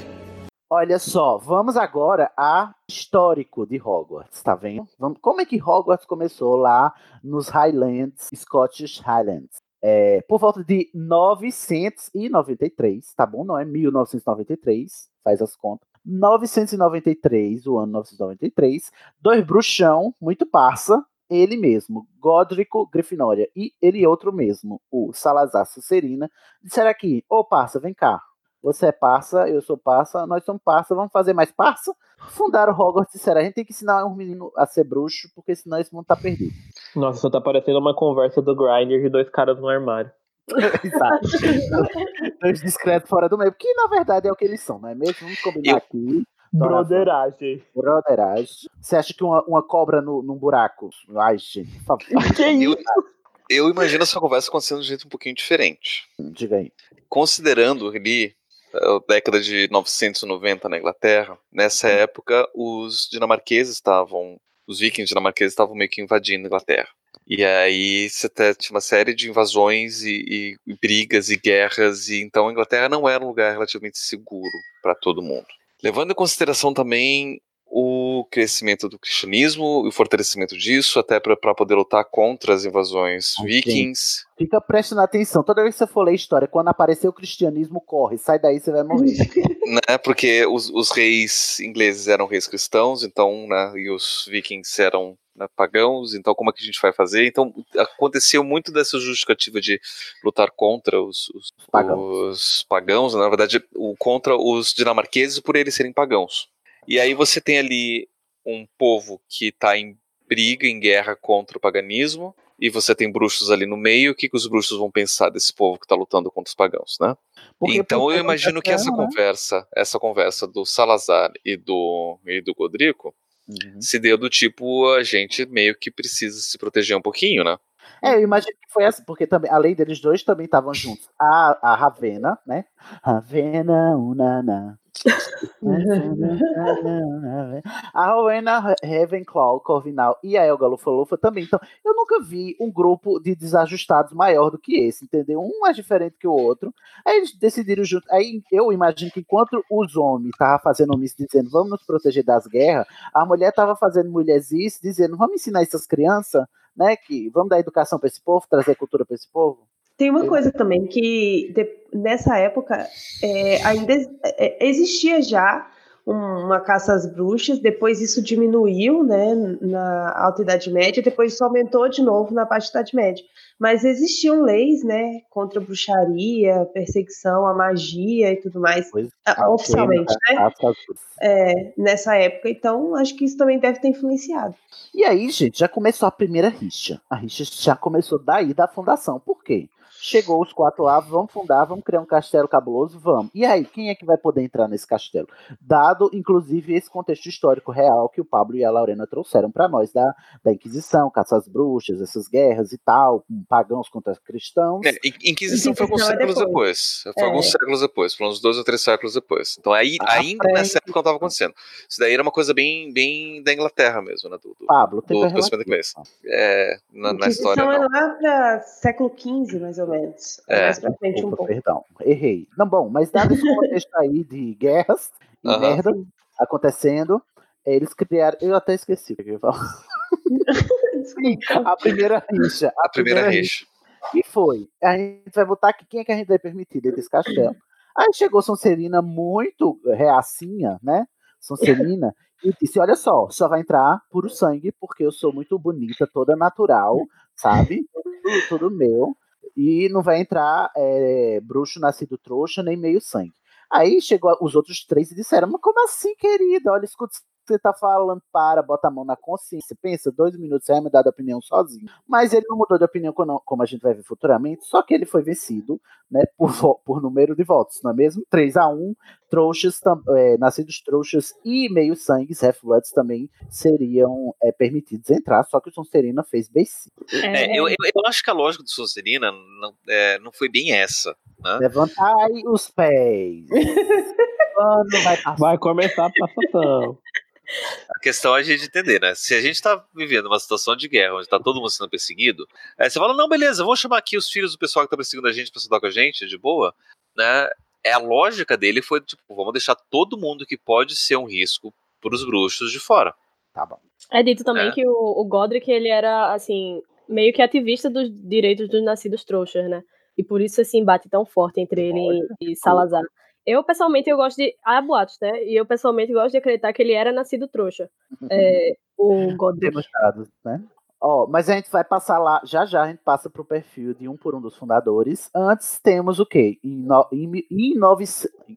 Olha só, vamos agora a histórico de Hogwarts, tá vendo? Vamos, como é que Hogwarts começou lá nos Highlands, Scottish Highlands? É, por volta de 993, tá bom? Não é 1993, faz as contas. 993, o ano 993, dois bruxão, muito parça, ele mesmo, Godrico Grifinória, e ele outro mesmo, o Salazar Sucerina, disseram aqui, ô parça, vem cá, você é parça, eu sou parça, nós somos parça, vamos fazer mais parça? Fundaram Hogwarts e disseram, a gente tem que ensinar um menino a ser bruxo, porque senão esse mundo tá perdido. Nossa, só tá parecendo uma conversa do Grindr de dois caras no armário. Exato. Dois discretos fora do meio, que na verdade é o que eles são, não é mesmo? Vamos combinar aqui. Broderagem. Broderagem. Você acha que uma, uma cobra no, num buraco? Ai, gente, por favor. Que isso? Eu imagino essa conversa acontecendo de um jeito um pouquinho diferente. Diga aí. Considerando ali a década de 990 na Inglaterra, nessa época os dinamarqueses estavam, os vikings dinamarqueses estavam meio que invadindo a Inglaterra. E aí você tinha uma série de invasões e, e brigas e guerras, e então a Inglaterra não era um lugar relativamente seguro para todo mundo. Levando em consideração também o crescimento do cristianismo e o fortalecimento disso, até para poder lutar contra as invasões Ai, vikings. Fica prestando atenção. Toda vez que você for ler história, quando aparecer o cristianismo, corre. Sai daí, você vai morrer. Né, porque os, os reis ingleses eram reis cristãos, então, né, e os vikings eram né, pagãos, então como é que a gente vai fazer? Então aconteceu muito dessa justificativa de lutar contra os, os, Pagãos. os pagãos, na verdade, o, contra os dinamarqueses por eles serem pagãos. E aí você tem ali um povo que está em briga, em guerra contra o paganismo, e você tem bruxos ali no meio, o que, que os bruxos vão pensar desse povo que está lutando contra os pagãos, né? Porque então eu imagino que essa né? conversa, essa conversa do Salazar e do, e do Godrico Uhum. se deu do tipo, a gente meio que precisa se proteger um pouquinho, né? É, eu imagino que foi assim, porque também, além deles dois, também estavam juntos. A, a Ravena, né? Ravena, unana. A Rowena Ravenclaw, Corvinal e a Elga Lufa-Lufa também. Então, eu nunca vi um grupo de desajustados maior do que esse, entendeu? Um mais diferente que o outro. Aí eles decidiram junto. Aí eu imagino que enquanto os homens estavam fazendo omissa dizendo vamos nos proteger das guerras, a mulher estava fazendo mulherzice, dizendo vamos ensinar essas crianças, né? Que vamos dar educação para esse povo, trazer cultura para esse povo. Tem uma coisa também que de- nessa época é, ainda é, existia já uma caça às bruxas, depois isso diminuiu né, na Alta Idade Média, depois isso aumentou de novo na Baixa Idade Média. Mas existiam leis né, contra a bruxaria, perseguição à magia e tudo mais, ah, oficialmente, né? É, nessa época, então acho que isso também deve ter influenciado. E aí, gente, já começou a primeira rixa. A rixa já começou daí da fundação. Por quê? Chegou os quatro lá, vamos fundar, vamos criar um castelo cabuloso, vamos. E aí, quem é que vai poder entrar nesse castelo? Dado, inclusive, esse contexto histórico real que o Pablo e a Lorena trouxeram para nós, da, da Inquisição, caça às bruxas, essas guerras e tal, com pagãos contra cristãos. É, In- Inquisição foi alguns Inquisição é séculos depois. depois. Foi É. alguns séculos depois, foram uns dois ou três séculos depois. Então aí, À ainda frente. nessa época estava acontecendo. Isso daí era uma coisa bem, bem da Inglaterra mesmo, né? Do, do, Pablo, tem do pensamento inglês. É, na, na história Inquisição é lá para século XV, mais ou menos. É. Mais pra frente um Opa, pouco. perdão, errei. Não, bom, mas dado esse contexto aí de guerras e Aham. merda acontecendo, eles criaram. Eu até esqueci o que eu ia falar. a primeira rixa. A primeira rixa. E foi. A gente vai botar aqui quem é que a gente vai permitir dentro desse castelo. Aí chegou Sonserina muito reacinha, né? Sonserina, e disse: Olha só, só vai entrar puro sangue, porque eu sou muito bonita, toda natural, sabe? Tudo, tudo meu. E não vai entrar é, bruxo nascido trouxa, nem meio sangue. Aí chegou os outros três e disseram: Mas como assim, querida? Olha, escuta você tá falando, para, bota a mão na consciência. Pensa, dois minutos, você vai mudar de opinião sozinho. Mas ele não mudou de opinião, como a gente vai ver futuramente, só que ele foi vencido né, por, por número de votos, não é mesmo? 3 a 1 trouxas, é, nascidos trouxas e meio sangues, Half-Bloods também seriam é, permitidos entrar, só que o Sonserina fez beicinho. É, eu, eu, eu acho que a lógica do Sonserina não, é, não foi bem essa. Né? Levantai os pés. Quando vai? Vai começar a passação. A questão é a gente entender, né? Se a gente tá vivendo uma situação de guerra onde tá todo mundo sendo perseguido, aí você fala, não, beleza, vamos chamar aqui os filhos do pessoal que tá perseguindo a gente pra estudar com a gente, de boa, né? É, a lógica dele foi, tipo, vamos deixar todo mundo que pode ser um risco pros bruxos de fora. Tá bom. É dito também É. que o, o Godric, ele era, assim, meio que ativista dos direitos dos nascidos trouxas, né? E por isso esse embate tão forte entre ele e Salazar. Eu, pessoalmente, eu gosto de... Há boatos, né? E eu, pessoalmente, gosto de acreditar que ele era nascido trouxa. É, o Godric. Temos dados, né? Ó, mas a gente vai passar lá, já já a gente passa pro perfil de um por um dos fundadores. Antes temos o quê? Em, no, em, em nove,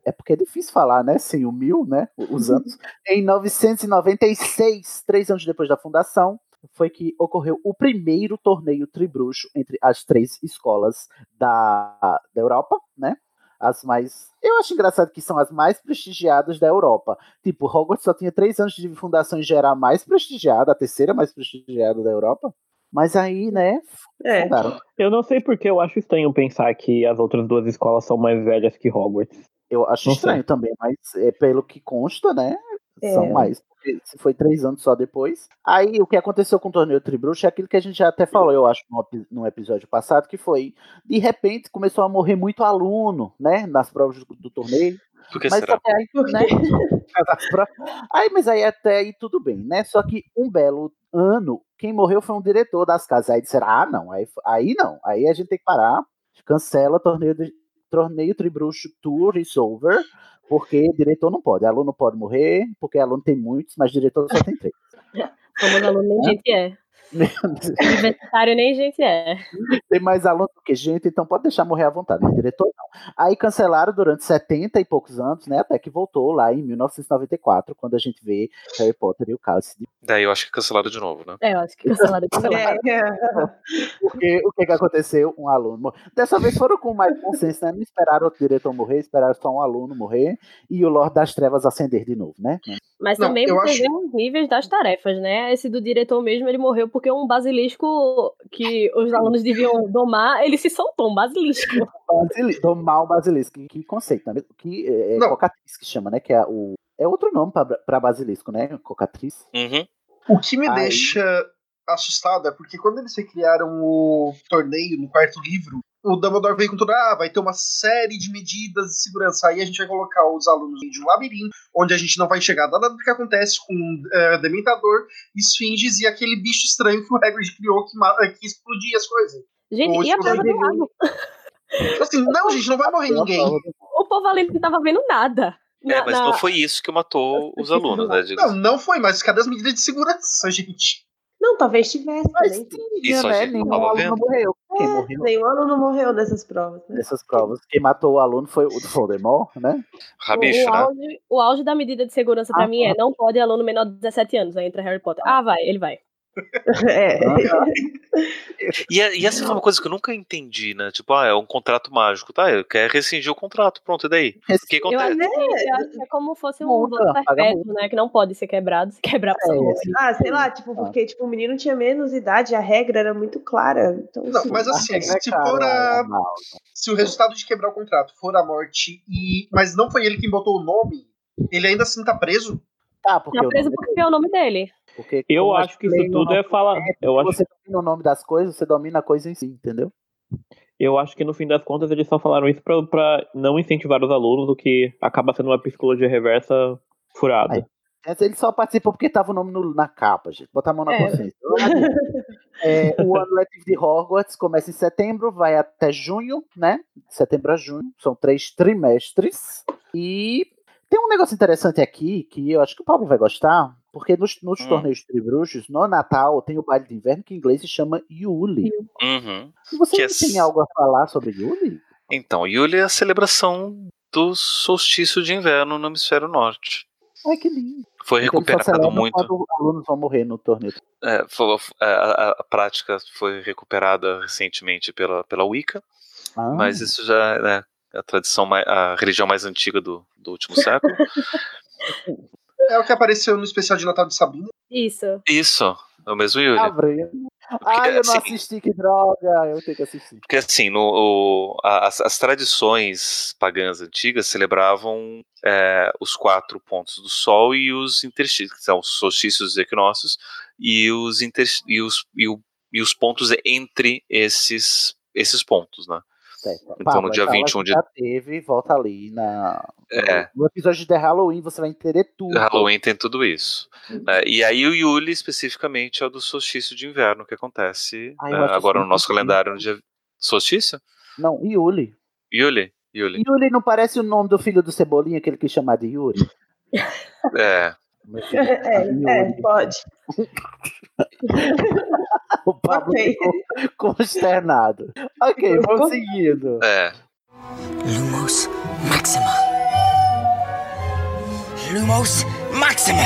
é porque é difícil falar, né? Sem o mil, né? Os anos. em 996, três anos depois da fundação, foi que ocorreu o primeiro torneio tribruxo entre as três escolas da, da Europa, né? As mais. Eu acho engraçado que são as mais prestigiadas da Europa. Tipo, Hogwarts só tinha três anos de fundação em geral a mais prestigiada, a terceira mais prestigiada da Europa. Mas aí, né? É. fundaram. Eu não sei porque eu acho estranho pensar que as outras duas escolas são mais velhas que Hogwarts. Eu acho Não estranho sei. também, mas é, pelo que consta, né? São É. mais. Porque se foi três anos só depois. Aí o que aconteceu com o torneio Tribruxo é aquilo que a gente já até falou, eu acho, no, epi- no episódio passado, que foi, de repente, começou a morrer muito aluno, né? Nas provas do, do torneio. Por que mas será? até aí, né? Aí, mas aí até aí tudo bem, né? Só que um belo ano, quem morreu foi um diretor das casas. Aí disseram, ah, não, aí, aí não, aí a gente tem que parar, cancela torneio, de, torneio Tribruxo Tour is over, porque diretor não pode, aluno pode morrer, porque aluno tem muitos, mas diretor só tem três. Como aluno nem gente é. Universitário nem gente é. Tem mais aluno do que gente, então pode deixar morrer à vontade, mas diretor não. Aí cancelaram durante 70 e poucos anos, né? Até que voltou lá em 1994, quando a gente vê Harry Potter e o Cálice de Daí eu acho que cancelaram de novo, né? É, eu acho que cancelaram de novo. Porque o que, que aconteceu? Um aluno morreu. Dessa vez foram com mais consenso, né? Não esperaram outro diretor morrer, esperaram só um aluno morrer e o Lorde das Trevas acender de novo, né? Mas Não, também você acho- vê os níveis das tarefas, né? Esse do diretor mesmo, ele morreu porque um basilisco que os alunos deviam domar, ele se soltou, um basilisco. Basili do mal basilisco. Que, que conceito, né? Que é, é Não. cocatriz que chama, né? Que é o. É outro nome pra, pra basilisco, né? Cocatriz. Uhum. O que me Aí- deixa assustado é porque quando eles recriaram o torneio no quarto livro, o Dumbledore veio com tudo, ah, vai ter uma série de medidas de segurança. Aí a gente vai colocar os alunos em um labirinto, onde a gente não vai chegar nada do que acontece com eh, Dementador, Esfinges e aquele bicho estranho que o Hagrid criou que, ma- que explodia as coisas. Gente, Ou e a prova do lago? Assim, não, gente, não vai morrer ninguém. O povo ali não tava vendo nada. É, Na- mas na- não foi isso que matou os alunos, né? Não, não foi, mas cadê as medidas de segurança, gente? Não, talvez tivesse Mas também. Isso a né? gente não Nenhum tava aluno vendo. morreu. Quem É, morreu nenhum aluno morreu nessas provas. Né? nessas provas? Quem matou o aluno foi o do Voldemort, né? Rabicho, o, né? auge, o auge da medida de segurança pra Ah, mim é não pode aluno menor de 17 anos, aí entra Harry Potter. Ah, vai, ele vai. É. E, é- e essa foi uma coisa que eu nunca entendi, né? Tipo, ah, é um contrato mágico, tá? Eu quero rescindir o contrato, pronto, e daí? O que Eu acontece? acho, que, eu acho que é como fosse um voto perpétuo, né? Que não pode ser quebrado. Se quebrar, É. Ah, sei lá, tipo, porque tipo, o menino tinha menos idade, a regra era muito clara. Então, Não, assim, mas assim, É se for a, é mal. se o resultado de quebrar o contrato for a morte e mas não foi ele quem botou o nome, ele ainda assim tá preso? Tá, porque Tá preso porque é o nome dele. Porque Eu acho que isso tudo é falar. Eu Se acho, você domina o nome das coisas, você domina a coisa em si, entendeu? eu acho que no fim das contas eles só falaram isso pra, pra não incentivar os alunos, o que acaba sendo uma psicologia reversa furada. Aí. Mas Ele só participou porque tava o nome no- na capa, gente. Botar a mão na É. consciência. É, o ano letivo de Hogwarts começa em setembro, vai até junho, né? Setembro a junho. São três trimestres. E tem um negócio interessante aqui que eu acho que o Pablo vai gostar, porque nos, nos Hum. torneios tribruxos, no Natal, tem o baile de inverno que em inglês se chama Yule. Uhum. E você Que é tem s- algo a falar sobre Yule? Então, Yule é a celebração do solstício de inverno no hemisfério norte. Ai, que lindo. Foi Então, recuperado muito. Quando alunos vão morrer no torneio. É, foi- a, a- a prática foi recuperada recentemente pela, pela Wicca, Ah, mas isso já é né, a tradição, a religião mais antiga do, do último século. É o que apareceu no especial de Natal de Sabrina. Isso. Isso, é o mesmo Yule. Abre. Ai, eu não assim- assisti, que droga. Eu tenho que assistir. Porque assim, no, o- as, as tradições pagãs antigas celebravam é, os quatro pontos do Sol e os interstícios, que são os solstícios e equinócios, e os, inter, e, os, e, o- e os pontos entre esses, esses pontos, né? Certo. Então, no dia essa aula 21 que de- já teve, volta ali na, É. no episódio de Halloween, você vai entender tudo. Halloween tem tudo isso. né? E aí o Yule, especificamente, é o do solstício de inverno, que acontece Ah, é, agora no nosso calendário no dia... Solstício? Não, Yuli. Yule? Yule. Yuli não parece o nome do filho do Cebolinha, aquele que chamar de Yuri? É. É, é, pode. O Pablo Ok. ficou consternado. Ok, vamos seguindo. É. Lumos Maxima. Lumos Maxima.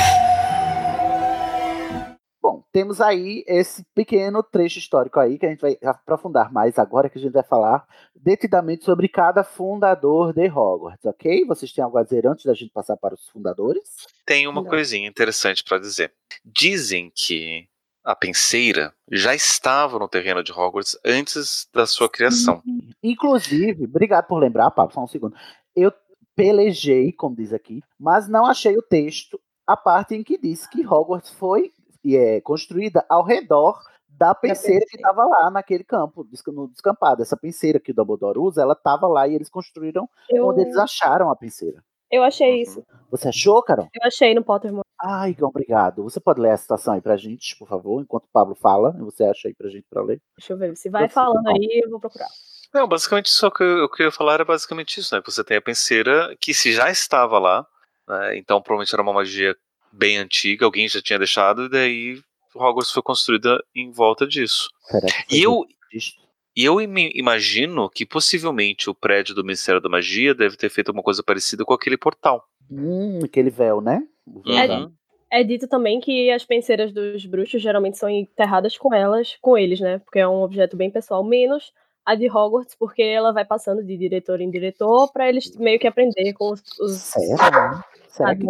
Bom, temos aí esse pequeno trecho histórico aí que a gente vai aprofundar mais agora, que a gente vai falar detidamente sobre cada fundador de Hogwarts, ok? Vocês têm algo a dizer antes da gente passar para os fundadores? Tem uma coisinha interessante para dizer. Dizem que a penseira já estava no terreno de Hogwarts antes da sua criação. Inclusive, obrigado por lembrar, Pablo, só um segundo. Eu pelejei, como diz aqui, mas não achei o texto, a parte em que diz que Hogwarts foi e é, construída ao redor da penseira que estava lá naquele campo, no descampado. Essa penseira que o Dumbledore usa, ela estava lá e eles construíram Eu- onde eles acharam a penseira. Eu achei isso. Você achou, Carol? Eu achei no Pottermore. Ai, Igão, obrigado. Você pode ler a citação aí pra gente, por favor, enquanto o Pablo fala. Você acha aí pra gente pra ler? Deixa eu ver. Se vai falando aí, eu vou procurar. Não, basicamente só que eu, o que eu ia falar era basicamente isso, né? Que você tem a penseira que se já estava lá, né? então provavelmente era uma magia bem antiga, alguém já tinha deixado, e daí Hogwarts foi construída em volta disso. Será que foi E eu, disso? E eu imagino que possivelmente o prédio do Ministério da Magia deve ter feito uma coisa parecida com aquele portal. Hum, aquele véu, né? O véu É, é dito também que as penseiras dos bruxos geralmente são enterradas com elas, com eles, né? Porque é um objeto bem pessoal, menos a de Hogwarts, porque ela vai passando de diretor em diretor pra eles meio que aprender com os. os Será? Será que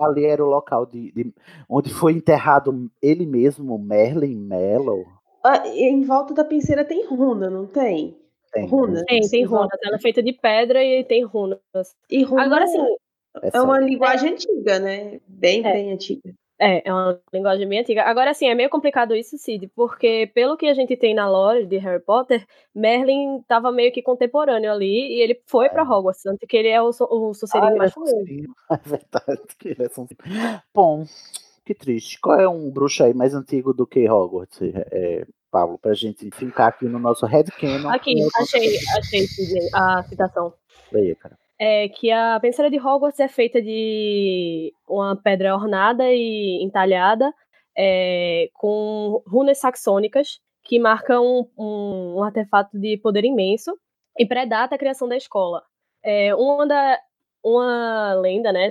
ali era o local de, de- onde foi enterrado ele mesmo, Merlin Mello? Ah, em volta da penseira tem runa, não tem? Tem. Runas. Tem, tem runas. Ela é feita de pedra e tem runas. E runa Agora sim. é uma linguagem antiga, né? Bem, bem antiga. É, é uma linguagem bem antiga. Agora, assim, é meio complicado isso, Cid, porque pelo que a gente tem na lore de Harry Potter, Merlin tava meio que contemporâneo ali e ele foi pra Hogwarts, tanto que ele é o, o Sonserino Ah, é mais famoso. É verdade que ele é Sonserino. Bom, que triste. Qual é um bruxo aí mais antigo do que Hogwarts, é, Pablo? Pra gente fincar aqui no nosso headcanon. Aqui, achei, achei Cid, a citação. Aí, cara. É que a penseira de Hogwarts é feita de uma pedra ornada e entalhada é, com runas saxônicas que marcam um, um, um artefato de poder imenso e predata a criação da escola. É, uma, da, uma lenda né,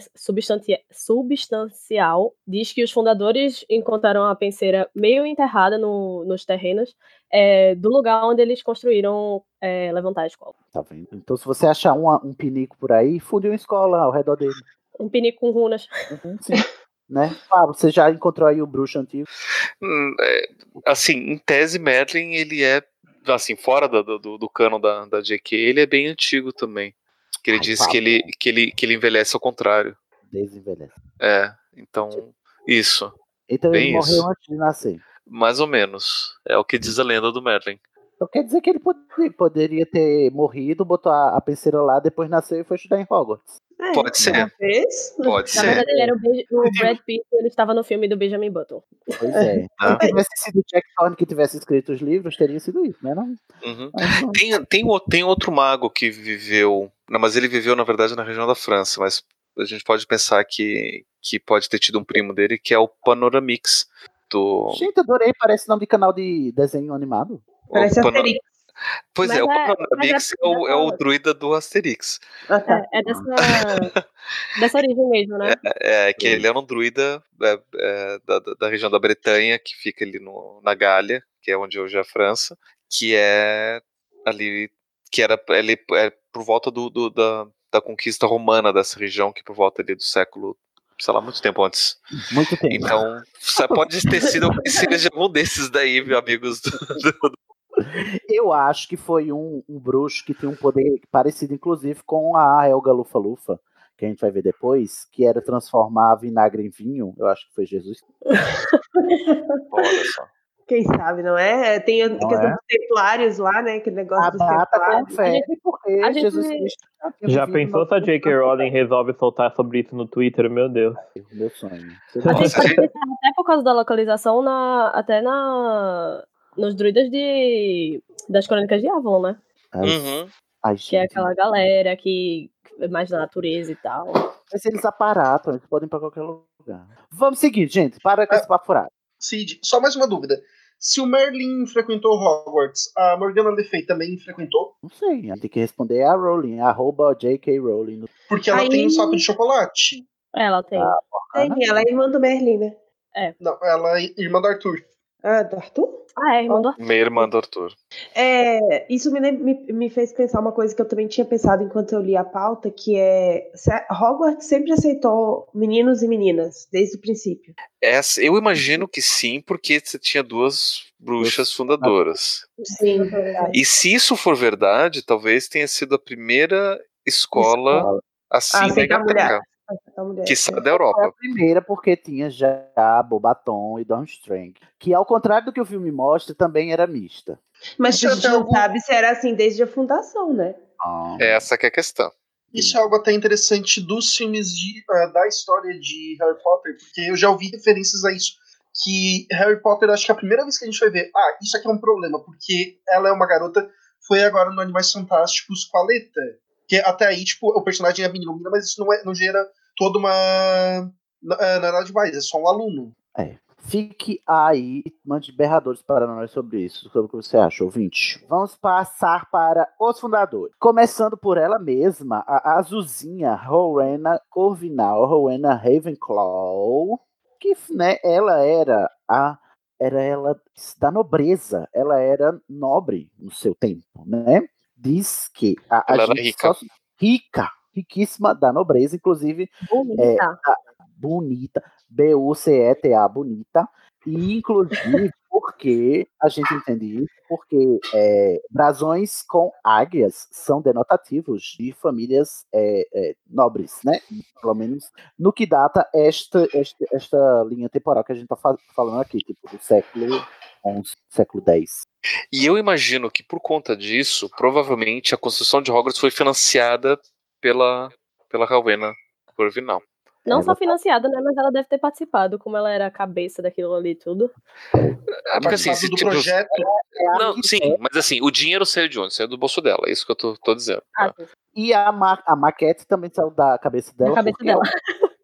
substancial diz que os fundadores encontraram a penseira meio enterrada no, nos terrenos é, do lugar onde eles construíram é, levantar a escola. Tá vendo? Então, se você achar um, um pinico por aí, funde uma escola ao redor dele. Um pinico com runas. Uhum, sim. né? Pablo, você já encontrou aí o bruxo antigo? Hum, é, assim, em tese, Merlin, ele é, assim, fora do, do, do cano da, da JK, ele é bem antigo também. Que ele Ai, diz que ele, que, ele, que ele envelhece ao contrário. Desenvelhece. É, então, isso. Então Bem ele morreu isso. antes de nascer. Mais ou menos. É o que diz a lenda do Merlin. Então quer dizer que ele pode- poderia ter morrido, botou a, a penseira lá, depois nasceu e foi estudar em Hogwarts. Pode ser. Talvez. Pode Na ser. verdade, ele era o, Be- o Brad Pitt, ele estava no filme do Benjamin Button. Pois é. Ah. Se tivesse sido o Jack Thorne que tivesse escrito os livros, teria sido isso, né? Não? Uhum. Mas não. Tem, tem, tem outro mago que viveu. Não, mas ele viveu, na verdade, na região da França. Mas a gente pode pensar que, que pode ter tido um primo dele, que é o Panoramix. Do. Gente, adorei, parece nome de canal de desenho animado. Parece o Pano- Asterix. Pois Mas é, o é- Panoramix mas é, é- o, é o druida do Asterix. É, é dessa, dessa origem mesmo, né? É, que ele era um druida é, é, da, da- região da Bretanha, que fica ali no, na Gália, que é onde hoje é a França, que é ali, que era ele, é por volta do, do- da, da conquista romana dessa região, que por volta ali do século, sei lá, muito tempo antes. Muito tempo. Então, só pode ter sido conhecida de algum desses daí, meus amigos. do- do- Eu acho que foi um, um bruxo que tinha um poder parecido, inclusive, com a Helga Lufa-Lufa, que a gente vai ver depois, que era transformar vinagre em vinho. Eu acho que foi Jesus. Olha só. Quem sabe, não é? Tem a Não questão é? dos templários lá, né? Aquele negócio A dos data templários. confere, porque a gente- Jesus Cristo já pensou se a J.K. Rowling resolve soltar sobre isso no Twitter? Meu Deus. Meu sonho. A gente pode gente- pensar até por causa da localização, na, até na, nos druidas de, das crônicas de Avalon, né? Uhum. ai, Que é aquela galera que é mais da natureza e tal. Mas eles aparatam, eles podem ir pra qualquer lugar. Vamos seguir, gente. Para com esse papo furado. Cid, só mais uma dúvida. Se o Merlin frequentou Hogwarts, a Morgana Le Fay também frequentou? Não sei, tem que responder a Rowling, arroba J.K. Rowling. Porque ela Aí- tem um saco de chocolate. Ela tem. Ah, Tem, ela é irmã do Merlin, né? Não, ela é irmã do Arthur. Ah, do Arthur? Ah, é, irmã do Arthur. Minha irmã do Arthur. É, isso me, me, me fez pensar uma coisa que eu também tinha pensado enquanto eu li a pauta, que é a- Hogwarts sempre aceitou meninos e meninas, desde o princípio. Essa, eu imagino que sim, porque você tinha duas bruxas fundadoras. Sim. E se isso for verdade, talvez tenha sido a primeira escola, Escola. assim Ah, da aceitar mulher. Mulher. que sai da Foi a Europa. primeira porque tinha já Bobaton e Durmstrang, que ao contrário do que o filme mostra, também era mista. Mas a gente não algum- sabe se era assim desde a fundação, né? Ah, Essa que é a questão. Isso é algo até interessante dos filmes de, ah, da história de Harry Potter, porque eu já ouvi referências a isso. Que Harry Potter, acho que é a primeira vez que a gente vai ver, ah, isso aqui é um problema, porque ela é uma garota, foi agora no Animais Fantásticos com a Leta. Que até aí, tipo, o personagem é menino, mas isso não, é, não gera toda uma. Não é nada demais, é só um aluno. É. Fique aí, mande berradores para nós sobre isso, sobre o que você acha, ouvinte. Vamos passar para os fundadores. Começando por ela mesma, a azulzinha Rowena Corvinal, Rowena Ravenclaw, que né, ela era a era ela da nobreza, ela era nobre no seu tempo, né? Diz que a, a Ela era gente rica. só- rica, riquíssima da nobreza, inclusive Bonita. é, a- bonita, B-U-C-E-T-A, bonita, e inclusive porque a gente entende isso, porque é, brasões com águias são denotativos de famílias é, é, nobres, né? Pelo menos no que data esta, esta, esta linha temporal que a gente está falando aqui, tipo do século XI, século X. E eu imagino que por conta disso, provavelmente a construção de Hogwarts foi financiada pela, pela Rowena Corvinal. Não É, só financiada, né? Mas ela deve ter participado, como ela era a cabeça daquilo ali e tudo. É porque assim, se, do tipo, projeto. Não, sim, mas assim, o dinheiro saiu de onde? Saiu do bolso dela, é isso que eu tô, tô dizendo. Ah, sim. E a, ma a maquete também saiu da cabeça dela. Da cabeça dela.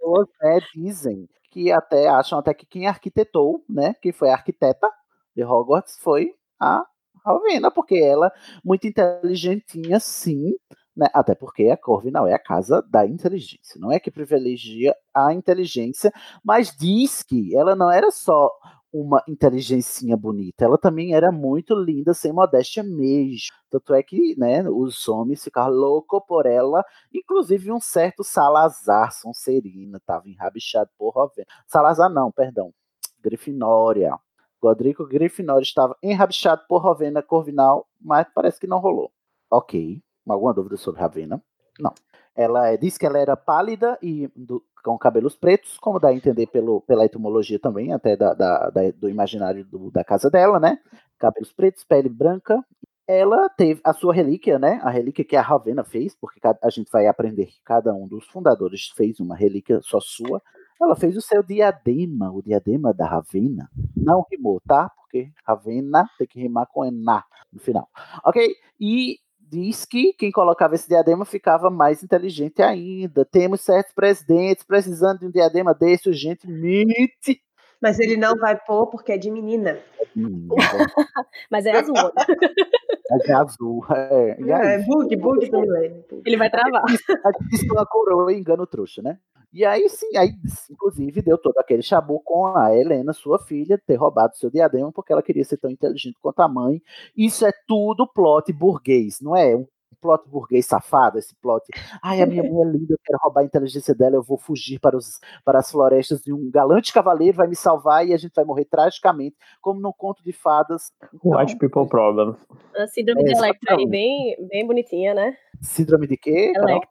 pessoas né, dizem que até acham até que quem arquitetou, né, que foi a arquiteta de Hogwarts, foi a Rowena, porque ela muito inteligentinha, sim, né, até porque a Corvinal é a casa da inteligência, não é que privilegia a inteligência, mas diz que ela não era só uma inteligencinha bonita, ela também era muito linda, sem modéstia mesmo. Tanto é que, né, os homens ficaram loucos por ela, inclusive um certo Salazar Sonserina estava enrabixado por Rovena. Salazar não, perdão, Grifinória. Godrico Grifinória estava enrabixado por Rovena Corvinal, mas parece que não rolou. Ok, alguma dúvida sobre Ravena? Não. Ela é, diz que ela era pálida e do- com cabelos pretos, como dá a entender pelo, pela etimologia também, até da, da- da- do imaginário do- da casa dela, né? Cabelos pretos, pele branca. Ela teve a sua relíquia, né? A relíquia que a Ravena fez, porque a gente vai aprender que cada um dos fundadores fez uma relíquia só sua. Ela fez o seu diadema, o diadema da Ravena. Não rimou, tá? Porque Ravena tem que rimar com Ená no final. Ok? E diz que quem colocava esse diadema ficava mais inteligente ainda. Temos certos presidentes precisando de um diadema desse urgentemente. Mas ele não vai pôr porque é de menina. Mas é azul. Mas é azul. É, e aí? É bug, bug do milênio. Ele vai travar. A gente diz que uma coroa engana o trouxa, né? E aí sim, aí inclusive deu todo aquele chabu com a Helena, sua filha, ter roubado seu diadema porque ela queria ser tão inteligente quanto a mãe. Isso é tudo plot burguês, não é? Um plot burguês safado, esse plot. Ai, a minha mãe é linda, eu quero roubar a inteligência dela, eu vou fugir para, os, para as florestas e um galante cavaleiro vai me salvar e a gente vai morrer tragicamente, como no conto de fadas. White people problems. A síndrome de É, Electra aí, bem, bem bonitinha, né? Síndrome de quê? Carol?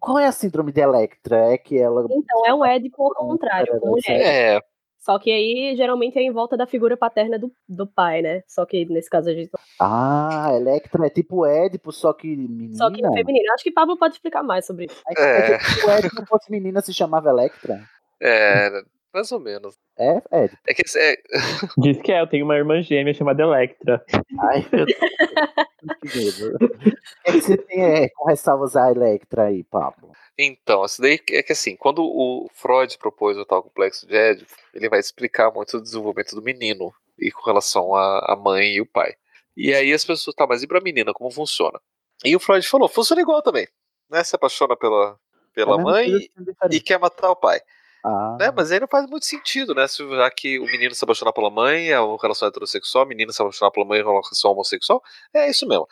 Qual é a síndrome de Electra? É que ela. Então, é um Édipo ao contrário, com mulher. É, Só que aí, geralmente, é em volta da figura paterna do, do pai, né? Só que nesse caso a gente não. Ah, Electra é tipo Édipo, só que menina. Só que no feminino. Acho que Pablo pode explicar mais sobre isso. É. é tipo, o Édipo fosse menina se chamava Electra. é, mais ou menos. É, Édipo. É que é, Diz que é, eu tenho uma irmã gêmea chamada Electra. Ai, meu Deus. que medo. O que é que você tem é, com ressalvas a Electra aí, Pablo? Então, isso daí é que assim, quando o Freud propôs o tal complexo de Édipo, ele vai explicar muito o desenvolvimento do menino e com relação à mãe e o pai. E aí as pessoas, tá, mas e pra menina, como funciona? E o Freud falou, funciona igual também. Né? Se apaixona pela, pela É mãe diferente. e quer matar o pai. Ah, Né? Mas aí não faz muito sentido, né? Já que o menino se apaixonar pela mãe é uma relação heterossexual, a menina se apaixonar pela mãe é uma relação homossexual, é isso mesmo.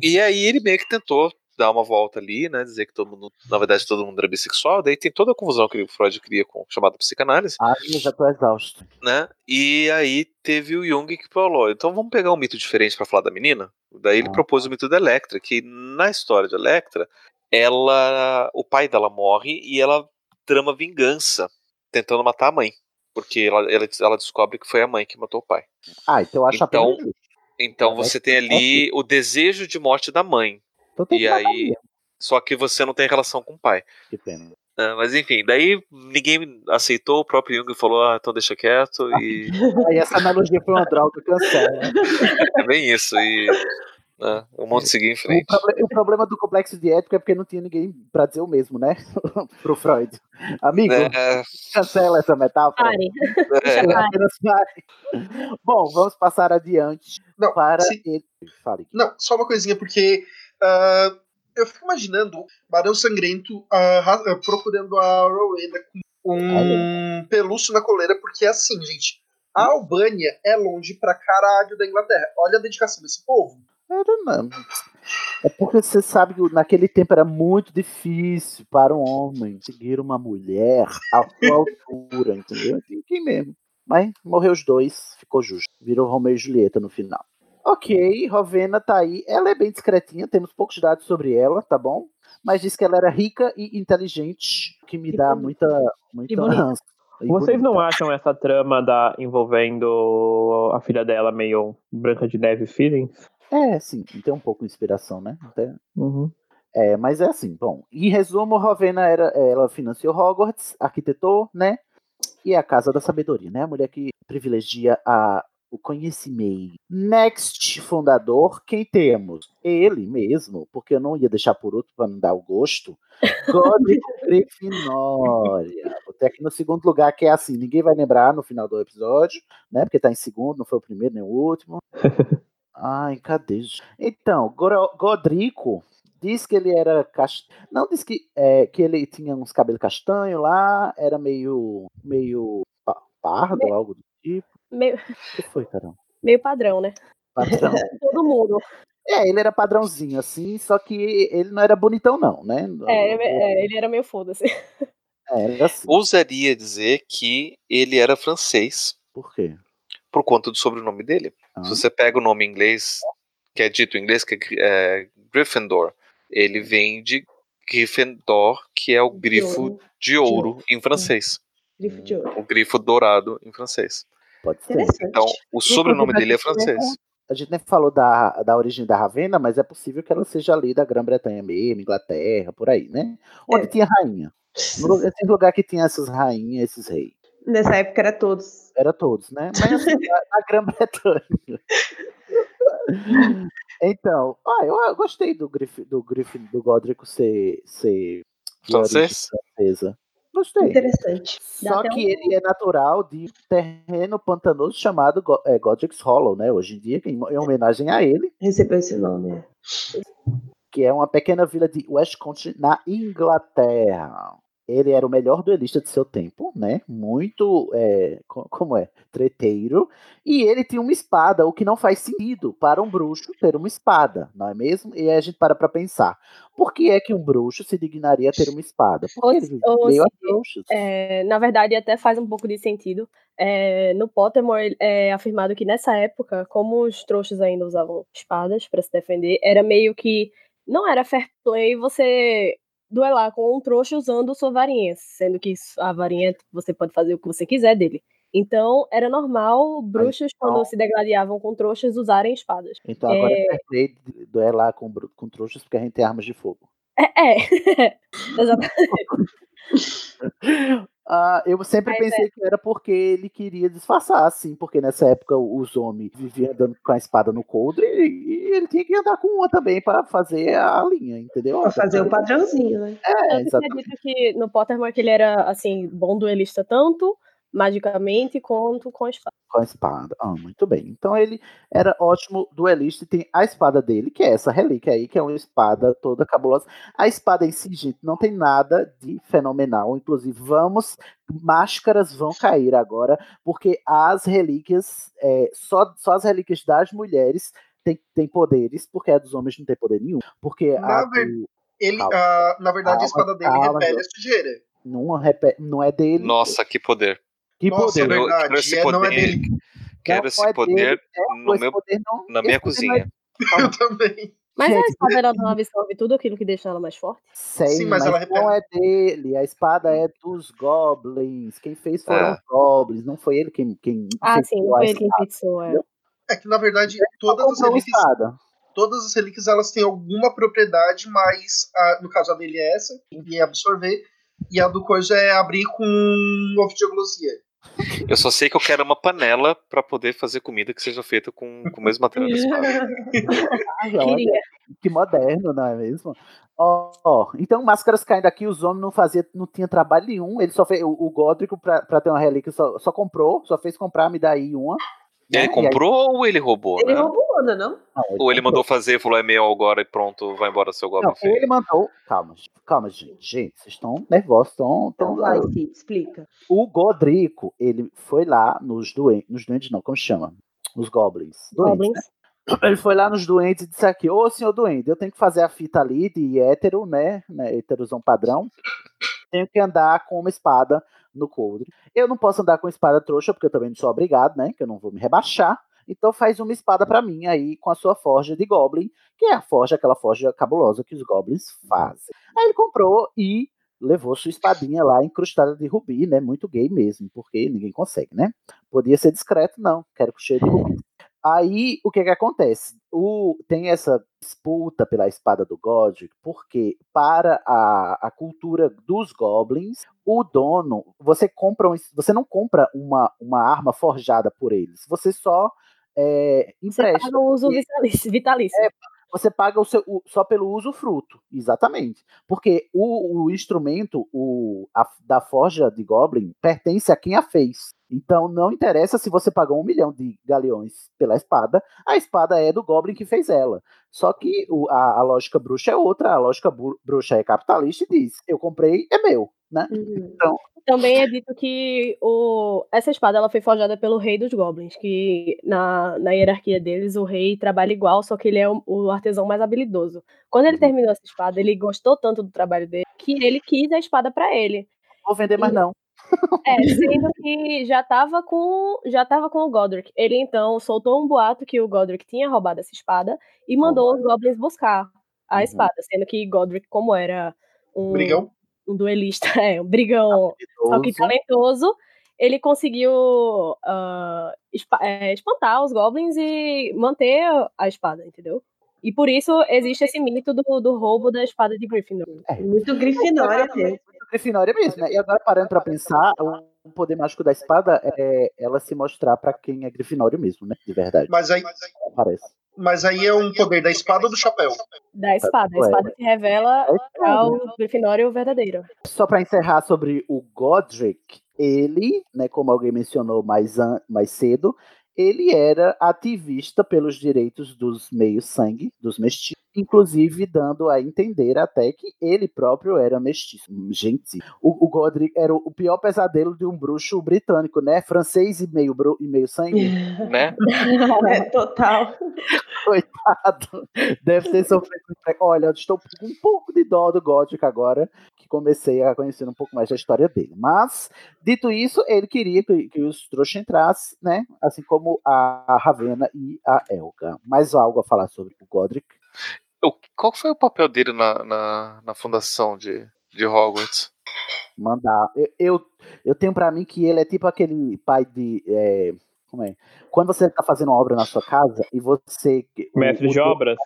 E aí ele meio que tentou dar uma volta ali, né? Dizer que todo mundo, na verdade, todo mundo era bissexual, daí tem toda a confusão que o Freud cria com chamada psicanálise, ah, eu já tô exausto. né? E aí teve o Jung que falou: então vamos pegar um mito diferente para falar da menina? Daí ele Ah. propôs o mito da Electra, que na história de Electra, ela, o pai dela morre e ela trama vingança, tentando matar a mãe. Porque ela, ela, ela descobre que foi a mãe que matou o pai. Ah, então acho Então. Então você tem ali o desejo de morte da mãe. Então E aí. Só que você não tem relação com o pai. Que pena. Ah, mas enfim, daí ninguém aceitou, o próprio Jung falou, ah, então deixa quieto, e Aí essa analogia foi uma droga, cancela. é bem isso, e né, o mundo seguir em O, frente. proble- o problema do complexo de ética é porque não tinha ninguém pra dizer o mesmo, né? Pro Freud. Amigo, É, cancela essa metáfora. Pare. é, pare. Bom, vamos passar adiante Não, para sim. ele. Fale. Não, só uma coisinha, porque ah, eu fico imaginando o Barão Sangrento ah, procurando a Rowena com um pelúcio na coleira, porque é assim, gente. A Albânia é longe pra caralho da Inglaterra. Olha a dedicação desse povo. Era não. É porque você sabe que naquele tempo era muito difícil para um homem seguir uma mulher à sua altura, entendeu? Tem que ir mesmo. Mas morreu os dois, ficou justo. Virou Romeu e Julieta no final. Ok, Rovena tá aí. Ela é bem discretinha, temos poucos dados sobre ela, tá bom? Mas diz que ela era rica e inteligente, o que me dá muita, muita bonita. ânsia. E Vocês bonita. não acham essa trama da envolvendo a filha dela meio Branca de Neve feelings? É, sim, tem um pouco de inspiração, né? Até Uhum. É, mas é assim, bom. Em resumo, Rovena era, ela financiou Hogwarts, arquitetou, né? E é a casa da sabedoria, né? A mulher que privilegia a, o conhecimento. Next, fundador, quem temos? Ele mesmo, porque eu não ia deixar por outro para não dar o gosto. Godric Grifinória. Até aqui no segundo lugar, que é assim, ninguém vai lembrar no final do episódio, né? Porque tá em segundo, não foi o primeiro nem o último. Ai, cadê? Então, Godrico diz que ele era cast... não diz que é, que ele tinha uns cabelos castanhos lá, era meio meio pa- pardo, algo do tipo. Meio, O que foi, caramba? meio padrão, né? Padrão. Todo mundo. É, ele era padrãozinho assim, só que ele não era bonitão não, né? É, é, ele era meio foda-se. É, era assim. Ousaria dizer que ele era francês Por quê? por conta do sobrenome dele. Ah. Se você pega o nome em inglês, que é dito em inglês, que é, é Gryffindor, ele vem de Gryffindor, que é o grifo ouro. de ouro em francês. Grifo de ouro. O grifo dourado em francês. Pode ser. Então, o sobrenome dele é nem- francês. A gente nem falou da, da origem da Ravena, mas é possível que ela seja ali da Grã-Bretanha mesmo, Inglaterra, por aí, né? Onde É. tinha rainha. Esse lugar que tinha essas rainhas, esses reis. Nessa época era todos. Era todos, né? Mas assim, na, na Grã-Bretanha. Então, ah, eu, eu gostei do Griff, do Griff, do Godric ser, ser Francês? francesa. Gostei. Interessante. Dá Só que um- ele é natural de um terreno pantanoso chamado Go- é, Godric's Hollow, né? Hoje em dia, em, em homenagem a ele, Recebeu esse nome. é. que é uma pequena vila de West Country, na Inglaterra. Ele era o melhor duelista de seu tempo, né? Muito, é, co- como é, treteiro. E ele tinha uma espada, o que não faz sentido para um bruxo ter uma espada, não é mesmo? E aí a gente para pra pensar. Por que é que um bruxo se dignaria a ter uma espada? Porque ele meio a bruxos. É, na verdade, até faz um pouco de sentido. É, no Pottermore é afirmado que nessa época, como os trouxas ainda usavam espadas para se defender, era meio que não era fair play você duelar com um trouxa usando sua varinha, sendo que a varinha você pode fazer o que você quiser dele. Então, era normal bruxos, quando se degladiavam com trouxas, usarem espadas. Então agora é É, de duelar com, com trouxas porque a gente tem armas de fogo. é, é. exatamente. Ah, eu sempre Mas pensei que era porque ele queria disfarçar, assim, porque nessa época os homens viviam andando com a espada no coldre e, e ele tinha que andar com uma também para fazer a linha, entendeu? Pra fazer o padrãozinho, né? É, é exatamente. dito que no Pottermore que ele era, assim, bom duelista tanto magicamente quanto com a espada. Com a espada. Ah, muito bem. Então ele era ótimo duelista e tem a espada dele, que é essa relíquia aí, que é uma espada toda cabulosa. A espada em si, gente, não tem nada de fenomenal. Inclusive, vamos, máscaras vão cair agora, porque as relíquias, é, só, só as relíquias das mulheres têm tem poderes, porque a dos homens não tem poder nenhum. Porque Na a ver- do- Ele, Calma. ah, na verdade, Calma, a espada dele calma, repele a sujeira. não, não é dele. Nossa, que poder. Que Nossa, é poder. Eu verdade. quero esse é, não é poder, dele. quero Não esse é poder dele, é, no esse meu, poder não- na minha poder é- cozinha. Eu também. Mas a Gente, espada ela não absorve tudo aquilo que deixa ela mais forte? Sei, Sim, mas mas, ela não é dele. A espada é dos goblins. Quem fez foram Ah. os goblins. Não foi ele quem. quem Ah, sim, não a foi ele quem espada. enfeitsou, é. É que, na verdade, todas as relíquias. espada. todas as relíquias elas têm alguma propriedade, mas a- no caso a dele é essa, ninguém absorver, e a do coisa é abrir com ovo de aglosia. Eu só sei que eu quero uma panela pra poder fazer comida que seja feita com, com o mesmo material que moderno, não é mesmo? Ó, ó, então máscaras caindo aqui, os homens não fazia, não tinha trabalho nenhum. Ele só fez o, o Godric pra, pra ter uma relíquia, só, só comprou, só fez comprar, me dá aí uma. Ele né? comprou ou ele roubou, Ele né? roubou, não é não? Não, Ou ele mandou fazer, falou, é meu agora e pronto, vai embora seu Goblin Não, feio. ele mandou. Calma, gente, calma, gente. Gente, vocês estão nervosos, estão. Então vai, Pi, explica. O Godrico, ele foi lá nos doentes. Nos doentes, não, como chama? Os Goblins. Doentes, Goblins. né? Ele foi lá nos doentes e disse aqui: Ô senhor doente, eu tenho que fazer a fita ali de hétero, né? né heterozão padrão. Tenho que andar com uma espada no coldre. Eu não posso andar com espada trouxa, porque eu também não sou obrigado, né? Que eu não vou me rebaixar. Então faz uma espada pra mim aí com a sua forja de Goblin, que é a forja, aquela forja cabulosa que os Goblins fazem. Aí ele comprou e levou sua espadinha lá incrustada de rubi, né? Muito gay mesmo, porque ninguém consegue, né? Podia ser discreto, não. Quero com cheio de rubi. Aí, o que que acontece? O, tem essa disputa pela espada do Godric, porque para a, a cultura dos goblins, o dono, você compra um- você não compra uma, uma arma forjada por eles, você só é, Você empresta. paga o uso vitalício. vitalício. é, você paga o seu, o- só pelo uso fruto, exatamente. Porque o, o instrumento o, a- da forja de Goblin pertence a quem a fez. Então não interessa se você pagou um milhão de galeões pela espada, a espada é do Goblin que fez ela. Só que o- a, a lógica bruxa é outra, a lógica bruxa é capitalista e diz: eu comprei, é meu. Né? Então, Também é dito que o, essa espada ela foi forjada pelo rei dos goblins, que na, na hierarquia deles o rei trabalha igual, só que ele é o, o artesão mais habilidoso. Quando ele terminou essa espada, ele gostou tanto do trabalho dele que ele quis a espada pra ele. vou vender mais não. É, sendo que já tava com já tava com o Godric. Ele então soltou um boato que o Godric tinha roubado essa espada e mandou os goblins buscar a espada, sendo que Godric, como era um Brigão. um duelista, é, um brigão, só que Talentoso. ele conseguiu é, espantar os goblins e manter a espada, entendeu? E por isso existe esse mito do, do roubo da espada de Gryffindor. Muito Grifinória mesmo. Grifinória mesmo, né? E agora parando pra pensar, o poder mágico da espada é ela se mostrar pra quem é Grifinório mesmo, né? De verdade. Mas aí, Parece. mas aí é um poder da espada ou do chapéu? Da espada. A espada se revela É ao Grifinório verdadeiro. Só pra encerrar sobre o Godric, ele, né, como alguém mencionou mais, an- mais cedo, ele era ativista pelos direitos dos meios-sangue, dos mestiços, inclusive dando a entender até que ele próprio era mestiço. Gente, o, o Godric era o pior pesadelo de um bruxo britânico, né? Francês e meio, bru- e meio sangue. Né? É, total. Coitado. Deve ter sofrido. Olha, eu estou com um pouco de dó do Godric agora, que comecei a conhecer um pouco mais da história dele. Mas, dito isso, ele queria que, que os trouxas entrassem, né? Assim como a Ravena e a Elga. Mais algo a falar sobre o Godric? O- Qual foi o papel dele na, na, na fundação de, de Hogwarts? Mandar. Eu, eu, eu tenho pra mim que ele é tipo aquele pai de. é, como é? Quando você tá fazendo uma obra na sua casa e você. o- Mestre o de dono- obras?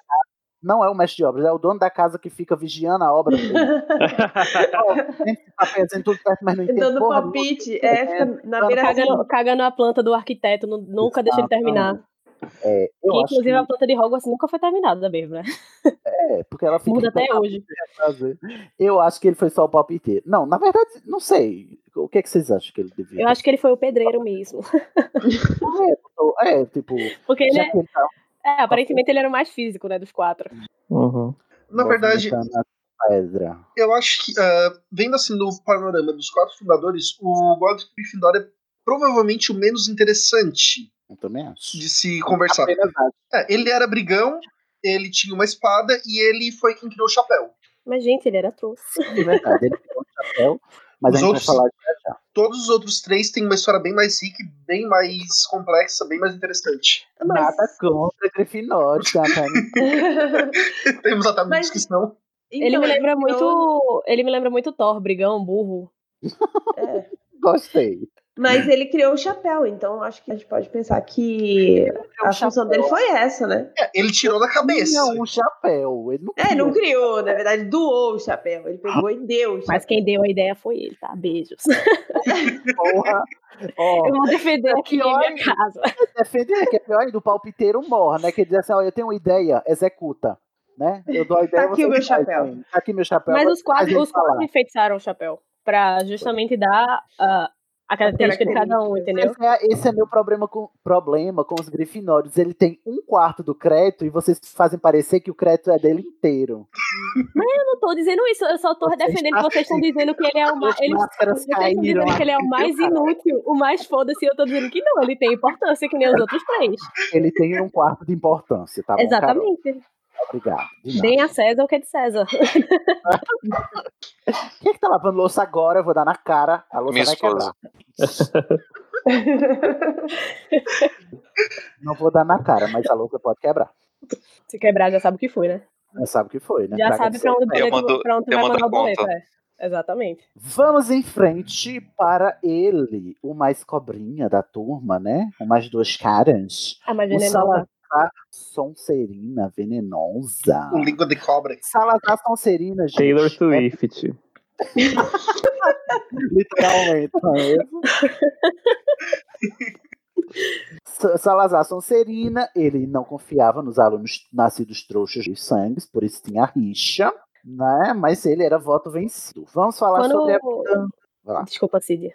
Não é o mestre de obras, é o dono da casa que fica vigiando a obra fazendo tudo certo, mas não entende Dando palpite, é, fica na beira Cagando, cagando a planta do arquiteto, nu- nunca deixa ele terminar. É, eu Que, acho inclusive, que- a planta de Hogwarts nunca foi terminada mesmo, né? É, porque ela fica Muda até hoje. fazer. Eu acho que ele foi só o palpiteiro. Não, na verdade, não sei. O que, é que vocês acham que ele devia Eu acho que ele foi o pedreiro mesmo. É, é, tipo. Porque ele é, que ele tá é, aparentemente ele era o mais físico, né, dos quatro. Uhum. Na verdade, a pedra. eu acho que, ah, vendo assim no panorama dos quatro fundadores, o Godric Gryffindor é provavelmente o menos interessante Eu também acho. de se conversar. Apenas acho. É, ele era brigão, ele tinha uma espada e ele foi quem criou o chapéu. Mas, gente, ele era trouxa. É verdade, ele pegou o chapéu, mas Os a gente outros- vai falar de já já. Todos os outros três têm uma história bem mais rica, bem mais complexa, bem mais interessante. Nada contra Grifinório, tá? Temos até Mas- muitos que são. ele Então, me lembra então, muito. Ele me lembra muito Thor, brigão, burro. é. Gostei. Mas ele criou o chapéu, então acho que a gente pode pensar que a função dele foi essa, né? É, ele tirou da cabeça. Não, um chapéu. Ele não É, não criou, na verdade, doou o chapéu. Ele pegou e deu o chapéu. Mas quem deu a ideia foi ele, tá? Beijos. Porra. Ó, Eu vou defender é aqui em pior minha casa. defender que é pior ainda, o palpiteiro morre, né? Que ele diz assim, ó, eu tenho uma ideia, executa. Né? Eu dou a ideia, Tá aqui o meu faz, chapéu. Tá aqui meu chapéu. Mas os quatro, os quatro enfeitiçaram o chapéu. Pra justamente dar ah, a característica de cada um, entendeu? Esse é, esse é meu problema com, problema com os grifinórios. Ele tem um quarto do crédito e vocês fazem parecer que o crédito é dele inteiro. Mas eu não tô dizendo isso, eu só tô Vocês defendendo que vocês estão dizendo que ele é o mais. Eles, vocês estão dizendo que ele é o mais inútil, o mais foda-se, e eu tô dizendo que não, ele tem importância que nem os outros três. Ele tem um quarto de importância, tá bom? Carol? Obrigado. Deem a César o que é de César. Quem é que tá lavando louça agora? Eu vou dar na cara. A louça Minha vai esposa. quebrar. Não vou dar na cara, mas a louça pode quebrar. Se quebrar, já sabe o que foi, né? Já sabe o que foi, né? Já sabe de pra onde, o pra onde eu vai mandar o boleto, é. Exatamente. Vamos em frente para ele, o mais cobrinha da turma, né? Com mais duas caras. Ah, mas o venenosa. Salazar Sonserina Venenosa. O língua de cobra. Salazar Sonserina, gente. Taylor é Swift. Literalmente, não é mesmo? Salazar Sonserina, ele não confiava nos alunos nascidos trouxas de sangue, por isso tinha rixa, né? Mas ele era voto vencido. Vamos falar Quando- sobre a. Desculpa, Cid.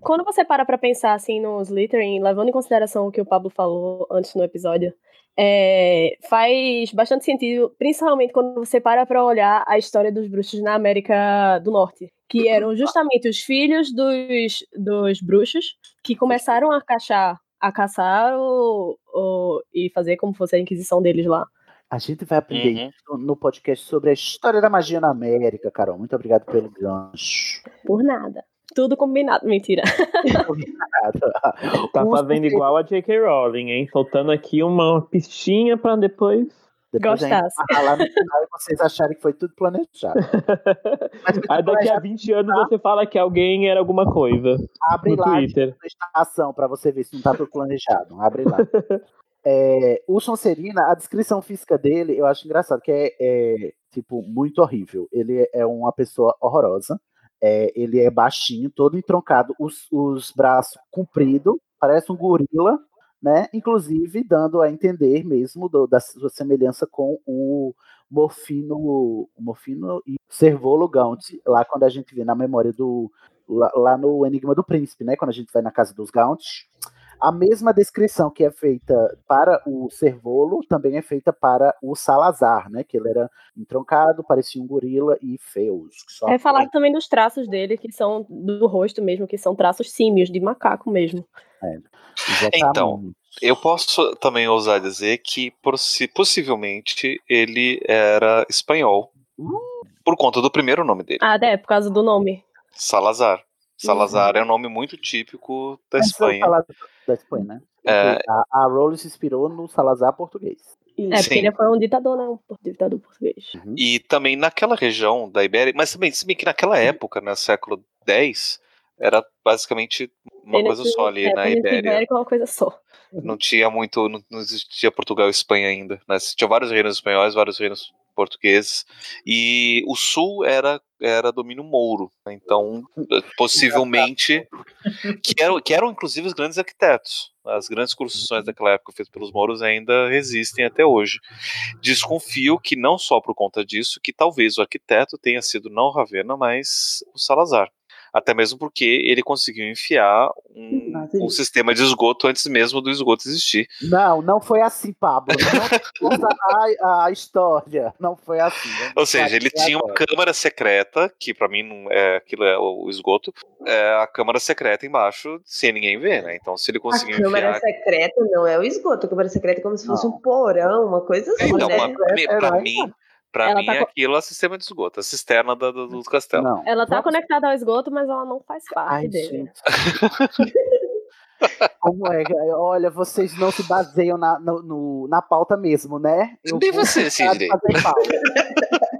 Quando você para pra pensar assim no Slytherin, levando em consideração o que o Pablo falou antes no episódio, é, faz bastante sentido, principalmente quando você para pra olhar a história dos bruxos na América do Norte, que eram justamente os filhos dos, dos bruxos que começaram a caçar, a caçar o, o- e fazer como fosse a Inquisição deles lá. A gente vai aprender Uhum. isso no podcast sobre a história da magia na América, Carol. Muito obrigado pelo gancho. Por nada. Tudo combinado, mentira. Tá fazendo igual a J.K. Rowling, hein? Soltando aqui uma pistinha pra depois. Depois Gostasse. falar no final e vocês acharem que foi tudo planejado. Mas Aí daqui a planejado, 20 anos você fala que alguém era alguma coisa. Abre no lá Twitter. a ação pra você ver se não tá tudo planejado. Abre lá. É, o Sonserina, a descrição física dele, eu acho engraçado, que é, é, tipo, muito horrível. Ele é uma pessoa horrorosa. É, ele é baixinho, todo entroncado, os, os braços compridos, parece um gorila, né? Inclusive dando a entender mesmo do- da sua semelhança com o Morfino, o Morfino e Servolo Gaunt, lá quando a gente vê na memória do. Lá, lá no Enigma do Príncipe, né? Quando a gente vai na casa dos Gaunt. A mesma descrição que é feita para o Servolo também é feita para o Salazar, né? Que ele era entroncado, parecia um gorila e feio. Só É falado também dos traços dele, que são do rosto mesmo, que são traços símios, de macaco mesmo. Então, eu posso também ousar dizer que possi- possivelmente ele era espanhol. Por conta do primeiro nome dele, Ah, é, por causa do nome. Salazar. Salazar é um nome muito típico da Mas Espanha. Da Espanha, né? É. A, a Rowling se inspirou no Salazar português. É, porque Sim. ele foi um ditador, né? Um ditador português. E também naquela região da Ibéria, mas também, se bem que naquela época, no século X, era basicamente uma coisa só ali é, na Ibéria. Ibérica é uma coisa só. Não tinha muito, não, não existia Portugal e Espanha ainda. Né? Tinha vários reinos espanhóis, vários reinos portugueses. E o sul era, era domínio mouro. né? Então, possivelmente, que eram, que eram inclusive os grandes arquitetos. As grandes construções daquela época feitas pelos mouros ainda resistem até hoje. Desconfio que não só por conta disso, que talvez o arquiteto tenha sido não Ravena, mas o Salazar. Até mesmo porque ele conseguiu enfiar um, um sistema de esgoto antes mesmo do esgoto existir. Não, não foi assim, Pablo. Não usa a, a história. Não foi assim. Ou seja, ele tinha uma agora. câmara secreta, que pra mim não é aquilo é o esgoto, é a câmara secreta embaixo, sem ninguém ver, né? Então, se ele A conseguiu câmara enfiar. secreta não é o esgoto. A câmara secreta é como se fosse um porão, uma coisa assim, Então, né? uma- me- pra mim, pra Ela mim tá co- aquilo é sistema de esgoto, a cisterna da- do, do castelo. Não. Ela tá Vamos- conectada ao esgoto, mas ela não faz parte Ai, dele. Como é? Olha, vocês não se baseiam na, no- no- na pauta mesmo, né? Eu Nem vou você, deixar de Sidney. fazer pauta.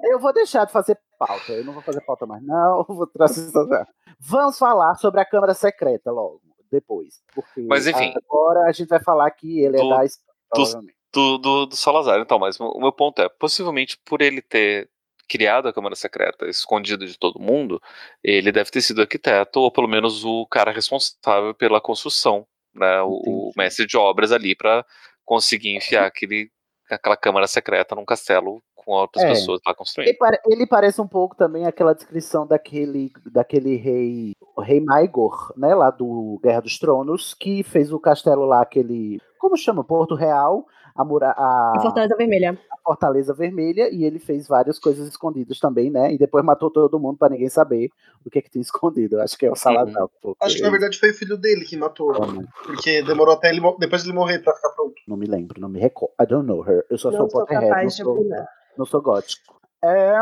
Eu vou deixar de fazer pauta. Eu não vou fazer pauta mais, não. Vou trazer. Vamos falar sobre a Câmara Secreta logo. depois. Porque Mas, enfim. agora a gente vai falar que ele é Do- da do, provavelmente. Do, do, do Salazar. Então, mas o meu ponto é, possivelmente por ele ter criado a Câmara Secreta escondido de todo mundo, ele deve ter sido arquiteto, ou pelo menos o cara responsável pela construção, né, o, o mestre de obras ali para conseguir enfiar aquele, aquela Câmara Secreta num castelo com outras É. pessoas lá construindo. Ele, ele parece um pouco também aquela descrição daquele, daquele rei, o rei Maegor, né, lá do Guerra dos Tronos, que fez o castelo lá, aquele, como chama, Porto Real, a, mura, a, A Fortaleza Vermelha. a Fortaleza Vermelha, e ele fez várias coisas escondidas também, né, e depois matou todo mundo para ninguém saber o que é que tinha escondido. Acho que é o Salazar. um pouco Acho que na verdade foi o filho dele que matou. Como? Porque demorou até ele depois ele morrer pra ficar pronto. Não me lembro, não me recordo. I don't know her. Eu só Não sou sou Potterhead, não sou, não sou gótico. É,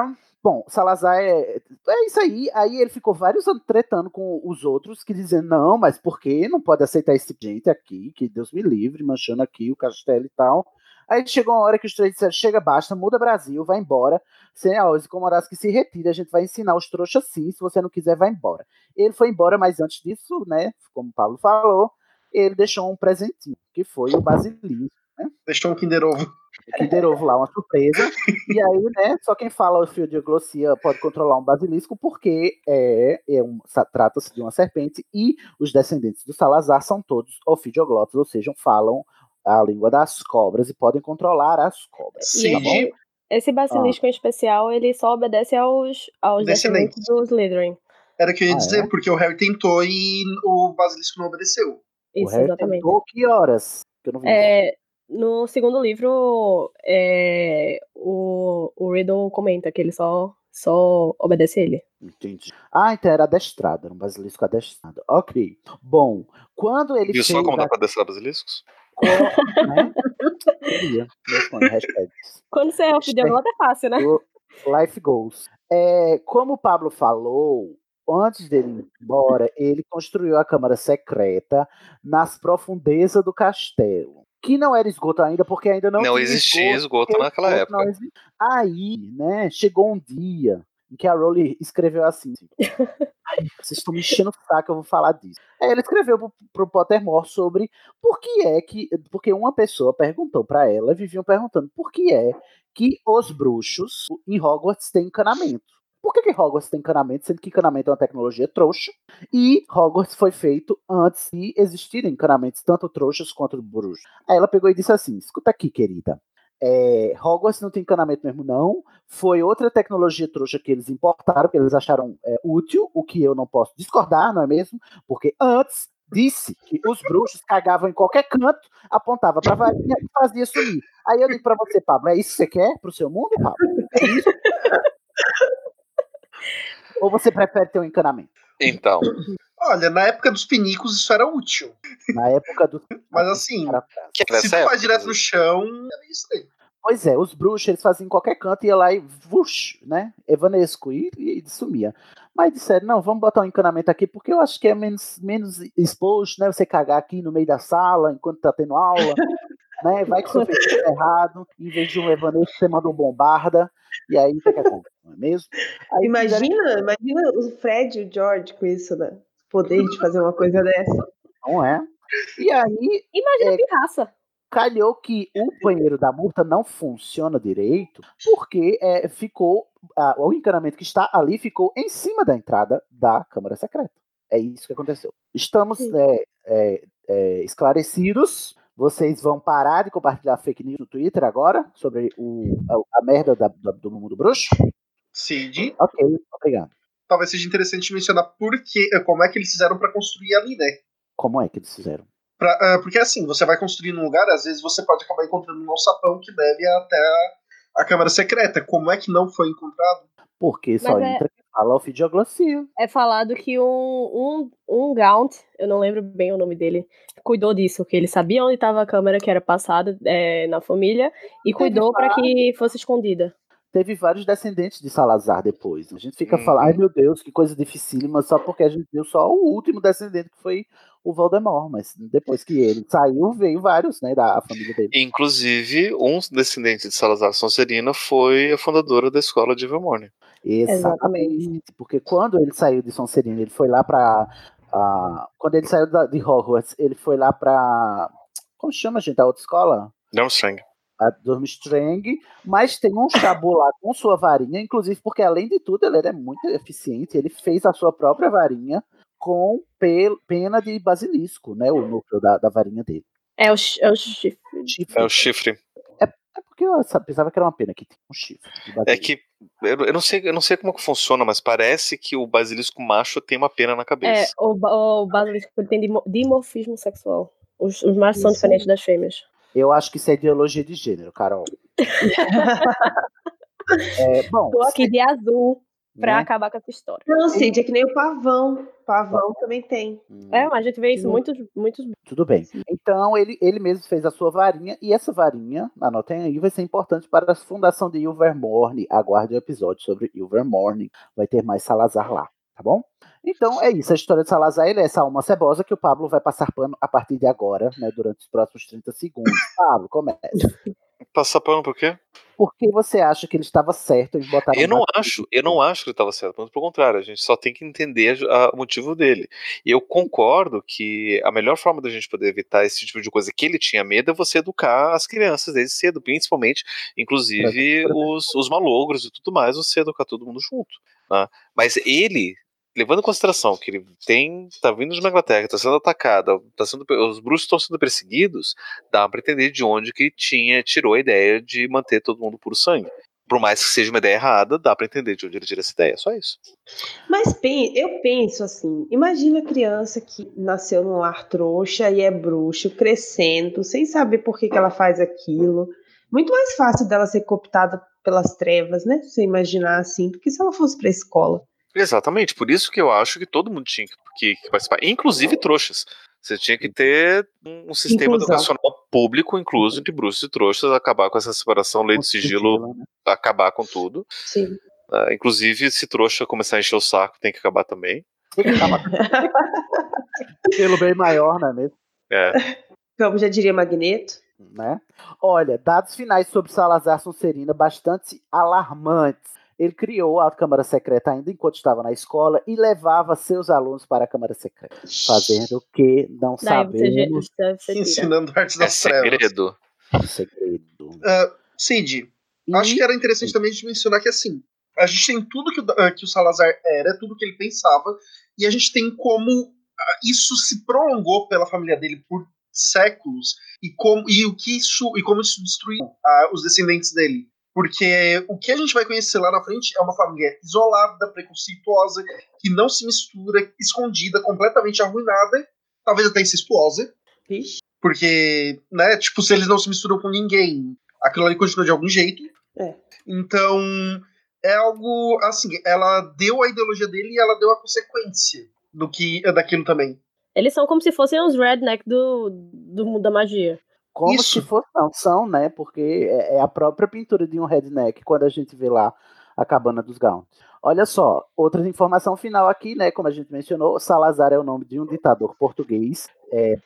bom, Salazar é, é isso aí. Aí ele ficou vários anos tretando com os outros que dizendo, não, mas por que não pode aceitar esse gente aqui? Que Deus me livre, manchando aqui o castelo e tal. Aí chegou uma hora que os três disseram: chega, basta, muda Brasil, vai embora. Sem a Ozzy que se retira, a gente vai ensinar os trouxas sim, se você não quiser, vai embora. Ele foi embora, mas antes disso, né, como o Pablo falou, ele deixou um presentinho, que foi o basilisco. Deixou um Kinder Ovo. Kinder Ovo lá, uma surpresa. E aí, né, só quem fala o fio de glossia pode controlar um basilisco, porque é, é um, trata-se de uma serpente e os descendentes do Salazar são todos ofidioglotos, ou seja, falam a língua das cobras e podem controlar as cobras. E tá bom? esse, basilisco em especial, ele só obedece aos, aos Descendentes. descendentes do Slytherin. Era o que eu ia Ah, dizer, é? porque o Harry tentou e o Basilisco não obedeceu. O Isso, Harry exatamente. tentou que horas? Que eu não vi. É, no segundo livro, é, o, o Riddle comenta que ele só, só obedece ele. Entendi. Ah, então era adestrado, era um basilisco adestrado. Ok. Bom, quando ele Viu fez só como a- dá pra descer basiliscos? né? Queria, meu sonho, hashtag. Quando você é ofidiogrota é fácil, né? O Life Goals. É, como o Pablo falou, antes dele ir embora, ele construiu a câmara secreta nas profundezas do castelo. Que não era esgoto ainda, porque ainda não, Não existia esgoto naquela esgoto não época. Aí, né, chegou um dia em que a Rowling escreveu assim: Ai, vocês estão me enchendo o saco, eu vou falar disso. Aí ele escreveu pro, pro Pottermore sobre por que é que. Porque uma pessoa perguntou pra ela, viviam perguntando por que é que os bruxos em Hogwarts têm encanamento. Por que, que Hogwarts tem encanamento, sendo que encanamento é uma tecnologia trouxa? E Hogwarts foi feito antes de existirem encanamentos, tanto trouxas quanto bruxos. Aí ela pegou e disse assim: escuta aqui, querida. É, Hogwarts não tem encanamento mesmo, não. Foi outra tecnologia trouxa que eles importaram, que eles acharam é, útil, o que eu não posso discordar, não é mesmo? Porque antes disse que os bruxos cagavam em qualquer canto, apontava pra varinha e fazia sumir. Aí eu digo pra você, Pablo, é isso que você quer pro seu mundo, Pablo? É isso? Ou você prefere ter um encanamento? Então, Olha, na época dos pinicos isso era útil. Na época do. Mas assim, que se tu época, faz direto no chão, é isso aí. Pois é, os bruxos eles faziam em qualquer canto, ia lá e vush, né? Evanesco, e, e sumia. Mas disseram, não, vamos botar um encanamento aqui, porque eu acho que é menos, menos exposto, né? Você cagar aqui no meio da sala, enquanto tá tendo aula, né? Vai que você fez tudo errado, em vez de um evanesco, você manda um bombarda, e aí o que que acontece, não é mesmo? Aí Imagina, imagina o Fred e o George com isso, né? O poder de fazer uma coisa dessa. Não é? E aí. Imagina é, a pirraça. Calhou que o banheiro da murta não funciona direito, porque é, ficou. ah, o encanamento que está ali ficou em cima da entrada da Câmara Secreta. É isso que aconteceu. Estamos é, é, é, esclarecidos. Vocês vão parar de compartilhar fake news no Twitter agora sobre o, a, a merda da- da- do mundo bruxo? Cid, Ok, obrigado. talvez seja interessante mencionar por que, como é que eles fizeram pra construir ali, né? Como é que eles fizeram? Pra, ah, porque assim, você vai construir num lugar, às vezes você pode acabar encontrando um alçapão que leve até a, a câmara secreta. Como é que não foi encontrado? Porque só Mas é- entra quem fala ofidioglosia. É falado que um, um, um Gaunt, eu não lembro bem o nome dele, cuidou disso, que ele sabia onde estava a câmera que era passada é, na família e cuidou para que fosse escondida. teve vários descendentes de Salazar depois. A gente fica Uhum. falando, ai meu Deus, que coisa dificílima, só porque a gente viu só o último descendente que foi o Voldemort, mas depois que ele saiu, veio vários, né, da família dele. inclusive, um descendente de Salazar Sonserina foi a fundadora da escola de Vilmorne. Exatamente, porque quando ele saiu de Sonserina, ele foi lá para Ah, quando ele saiu da- de Hogwarts, ele foi lá pra. Como chama, gente? A outra escola? Durmstrang. A Durmstrang, mas tem um chabu lá com sua varinha, inclusive porque, além de tudo, ele era muito eficiente. Ele fez a sua própria varinha com pe- pena de basilisco, né? O núcleo da, da varinha dele. É o, é o chifre. É o chifre. É porque eu sa- pensava que era uma pena que tinha um chifre. É que eu, eu não sei, eu não sei como que funciona, mas parece que o basilisco macho tem uma pena na É, cabeça. o, ba- o basilisco ele tem dimo- dimorfismo sexual. Os, os machos são diferentes das fêmeas. Eu acho que isso é ideologia de gênero, Carol. É, bom, Tô aqui de azul pra né? acabar com essa história. Não, Cid, é que nem o pavão. Pavão também tem. É, mas a gente vê isso muitos, muitos. Tudo bem. Então ele, ele mesmo fez a sua varinha, e essa varinha, anotem aí, vai ser importante para a fundação de Ilvermorny. Aguarde o episódio sobre Ilvermorny. Vai ter mais Salazar lá, tá bom? Então é isso, a história de Salazar ele é essa alma cebosa que o Pablo vai passar pano a partir de agora, né? Durante os próximos 30 segundos. Pablo, começa. Passar pano por quê? Por que você acha que ele estava certo em botar Eu não acho, eu não acho que ele estava certo, pelo contrário, a gente só tem que entender o motivo dele. E eu concordo que a melhor forma da gente poder evitar esse tipo de coisa que ele tinha medo é você educar as crianças desde cedo, principalmente, inclusive os, os malogros e tudo mais, você educar todo mundo junto. né? Mas ele, levando em consideração que ele tem, tá vindo de uma Inglaterra, está sendo atacado, tá sendo, os bruxos estão sendo perseguidos, dá para entender de onde que tinha, tirou a ideia de manter todo mundo puro sangue. Por mais que seja uma ideia errada, dá pra entender de onde ele tira essa ideia, só isso. Mas eu penso assim, imagina a criança que nasceu num lar trouxa e é bruxo, crescendo, sem saber por que, que ela faz aquilo. Muito mais fácil dela ser cooptada pelas trevas, né? Se você imaginar assim, do que se ela fosse pra escola. Exatamente, por isso que eu acho que todo mundo tinha que, que- que participar, inclusive trouxas. Você tinha que ter um sistema Inclusão. educacional público incluso entre bruxos e trouxas, acabar com essa separação, lei do sigilo, acabar com tudo. Sim. Ah, inclusive, se trouxa começar a encher o saco, tem que acabar também. Pelo bem maior, não é mesmo? É. Como já diria Magneto. né? Olha, dados finais sobre Salazar Sonserina bastante alarmantes. Ele criou a Câmara Secreta ainda enquanto estava na escola e levava seus alunos para a Câmara Secreta, fazendo o que não Daí você, sabemos. já- você tira. Ensinando artes É das trevas. segredo. Segredo. Ah, Cid, acho que era interessante também a gente mencionar que assim, a gente tem tudo que o, ah, que o Salazar era, tudo que ele pensava, e a gente tem como ah, isso se prolongou pela família dele por séculos e como e o que isso e como isso destruiu ah, os descendentes dele. Porque o que a gente vai conhecer lá na frente é uma família isolada, preconceituosa, que não se mistura, escondida, completamente arruinada, talvez até incestuosa. Porque, né, tipo, se eles não se misturam com ninguém, aquilo ali continua de algum jeito. É. Então, é algo assim, ela deu a ideologia dele e ela deu a consequência do que daquilo também. Eles são como se fossem os redneck do, do mundo da magia. Como se fosse, não, são, né? Porque é é a própria pintura de um redneck quando a gente vê lá a cabana dos Gaunts. Olha só, outra informação final aqui, né? Como a gente mencionou, Salazar é o nome de um ditador português, é,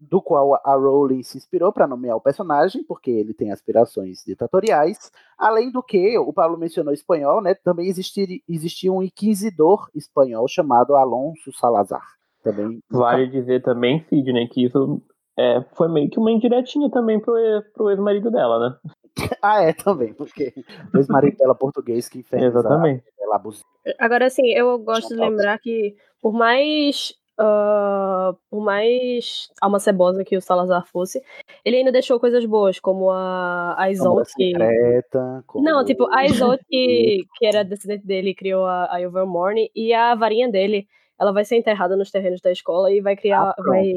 do qual a Rowling se inspirou para nomear o personagem, porque ele tem aspirações ditatoriais. Além do que, o Paulo mencionou espanhol, né? Também existir, existia um inquisidor espanhol chamado Alonso Salazar. Também Vale dizer também, Sidney, que isso é, foi meio que uma indiretinha também pro, pro ex-marido dela, né? Ah, é, também, porque o ex-marido dela português que infernizava Exatamente. ela abusava. Agora, assim, eu gosto de lembrar que, por mais. ah, por mais alma cebosa que o Salazar fosse, ele ainda deixou coisas boas, como a, a Isolde, que. secreta, como- Não, tipo, a Isolde, que, que era descendente dele, criou a, a Ilvermorny, e a varinha dele, ela vai ser enterrada nos terrenos da escola e vai criar. Ah, vai,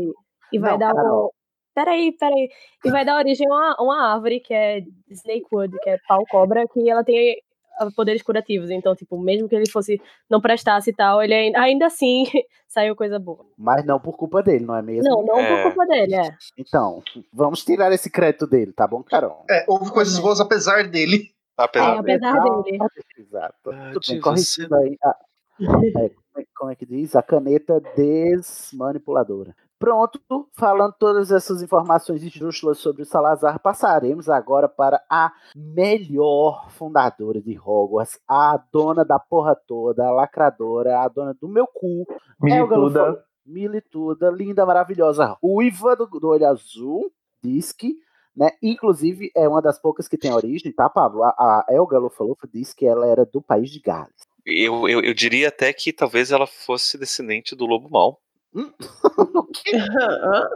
e vai Não, dar. Carol. Peraí, peraí. E vai dar origem a uma, uma árvore que é Snakewood, que é pau-cobra, que ela tem ah, poderes curativos. Então, tipo, mesmo que ele fosse não prestasse e tal, ele ainda, ainda assim saiu coisa boa. Mas não por culpa dele, não é mesmo? Não, não por culpa dele, é. Então, vamos tirar esse crédito dele, tá bom, Carol? É, houve coisas boas apesar dele. É, apesar dele. Exato. Tudo de bem, corrigindo aí. a- é, como é- como é que diz? A caneta desmanipuladora. Pronto, falando todas essas informações esdrúxulas sobre o Salazar, passaremos agora para a melhor fundadora de Hogwarts, a dona da porra toda, a lacradora, a dona do meu cu, Milituda. Milituda, linda, maravilhosa, ruiva do, do olho azul, diz que, né? Inclusive, é uma das poucas que tem origem, tá, Pablo? A, a Elga Lufa-Lufa diz que ela era do país de Gales. Eu, eu, eu diria até que talvez ela fosse descendente do Lobo Mal.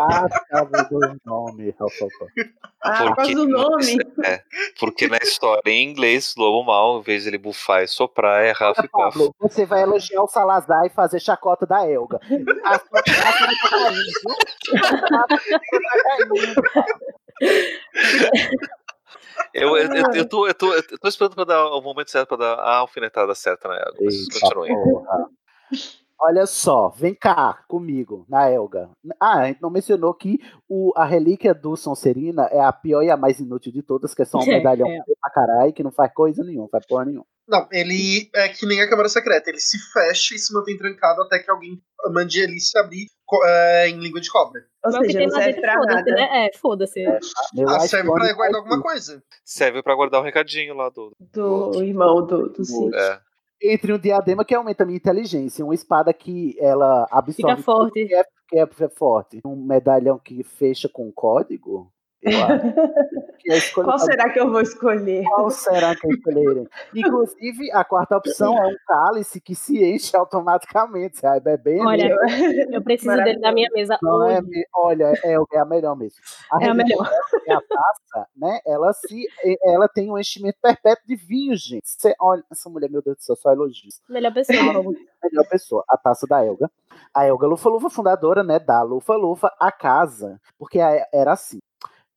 Ah, sabe do nome. Ah, por causa do nome. É, porque na história em inglês, Lobo Mal, em vez de ele bufar e soprar, é Hufflepuff. Pablo, você vai elogiar o Salazar e fazer chacota da Elga. A sua tá caindo. Eu, eu, eu, eu tô, eu, tô, eu tô esperando pra dar o momento certo pra dar a alfinetada certa na Elga. Eita continuem. porra. Olha só, vem cá comigo, na Elga. Ah, a gente não mencionou que o, a relíquia do Sonserina é a pior e a mais inútil de todas, que é só um É, medalhão é. pra caralho, que não faz coisa nenhuma, faz porra nenhuma. Não, ele é que nem a Câmara Secreta. Ele se fecha e se mantém trancado até que alguém mande ele se abrir é, em língua de cobra. Ou Mas o seja, tem não serve pra foda-se, nada. né? É, foda-se. Meu Ah, serve pra guardar faz alguma coisa. Serve pra guardar um recadinho lá do. Do irmão do, do Cid. É. Entre um diadema que aumenta a minha inteligência, uma espada que ela absorve Fica forte. que é, que é forte, um medalhão que fecha com código. Eu Qual tá- será que eu vou escolher? Qual será que escolherem? Inclusive, a quarta opção é um cálice que se enche automaticamente. Você vai bebendo. Olha, eu preciso dele na minha mesa Não é, hoje. me- olha, é, é a melhor mesmo. A É a melhor. é a taça, né? Ela, se, ela tem um enchimento perpétuo de vinho, gente. Você, olha, essa mulher, meu Deus do céu, só elogios. Melhor pessoa. Melhor pessoa, a taça da Elga. A Elga Lufa Lufa, fundadora, né, da Lufa Lufa, a casa, porque era assim,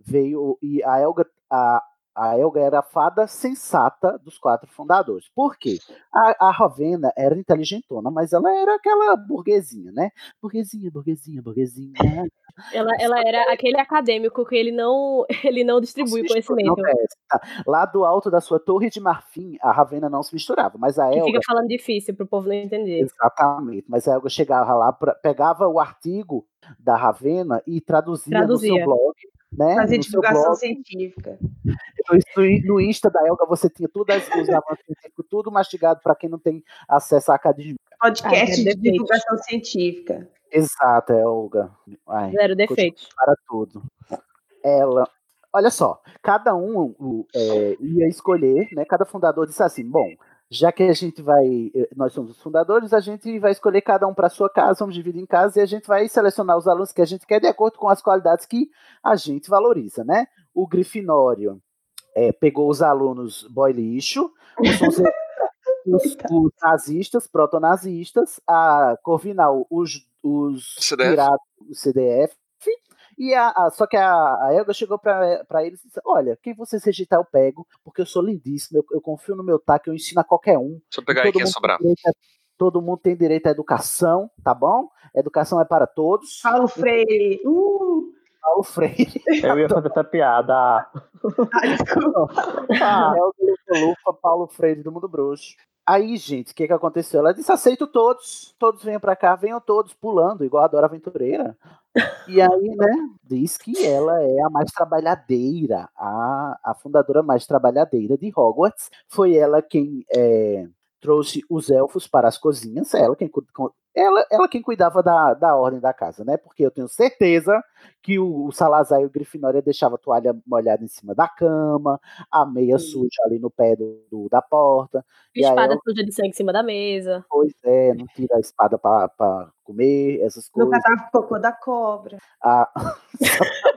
veio, e a Elga, a, a Elga era a fada sensata dos quatro fundadores. Por quê? A, a Ravena era inteligentona, mas ela era aquela burguesinha, né? Burguesinha, burguesinha, burguesinha. Ela, ela era aquele acadêmico que ele não, ele não distribui Não conhecimento. desce, tá? Lá do alto da sua torre de marfim, a Ravena não se misturava, mas a Que Elga... fica falando difícil pro povo não entender. Exatamente, mas a Elga chegava lá, pra- pegava o artigo da Ravena e traduzia, no Traduzia. seu blog. Né? Fazer divulgação científica. No, no Insta da Elga você tinha tudo as, os avanços científicos, tudo mastigado para quem não tem acesso à academia. Podcast Ai, de divulgação científica. Exato, Elga. Ai, Zero defeitos. Para tudo. Ela. Olha só, cada um é, ia escolher, né? Cada fundador disse assim: bom, já que a gente vai, eh, nós somos os fundadores, a gente vai escolher cada um para sua casa, vamos dividir em casa e a gente vai selecionar os alunos que a gente quer de acordo com as qualidades que a gente valoriza, né? O Grifinório eh, pegou os alunos boy lixo, os, os, os nazistas, protonazistas, a Corvinal, os, os CDF. piratas, o CDF, e a, a- só que a, a Elga chegou pra pra eles e disse: Olha, quem vocês rejeitar eu pego, porque eu sou lindíssimo, eu, eu confio no meu taco, eu ensino a qualquer um. Deixa eu pegar aí quem ia mundo sobrar. direito todo mundo tem direito à educação, tá bom? Educação é para todos. Paulo Freire. Uh! Paulo Freire. Eu ia fazer essa piada. Ah, desculpa. Ah, é o Lufa, Paulo Freire do Mundo Bruxo. Aí, gente, o que, que aconteceu? Ela disse: aceito todos, todos venham pra cá, venham todos pulando, igual a Dora Aventureira. E aí, né, diz que ela é a mais trabalhadeira, a, a fundadora mais trabalhadeira de Hogwarts. Foi ela quem é, trouxe os elfos para as cozinhas, ela quem, ela, ela quem cuidava da, da ordem da casa, né? Porque eu tenho certeza que o, o Salazar e o Grifinória deixava a toalha molhada em cima da cama, a meia suja ali no pé do, do- da porta. E aí Espada ela- suja de sangue em cima da mesa. Pois é, não tira a espada para comer, essas coisas. Nunca tava cocô da cobra. Ah,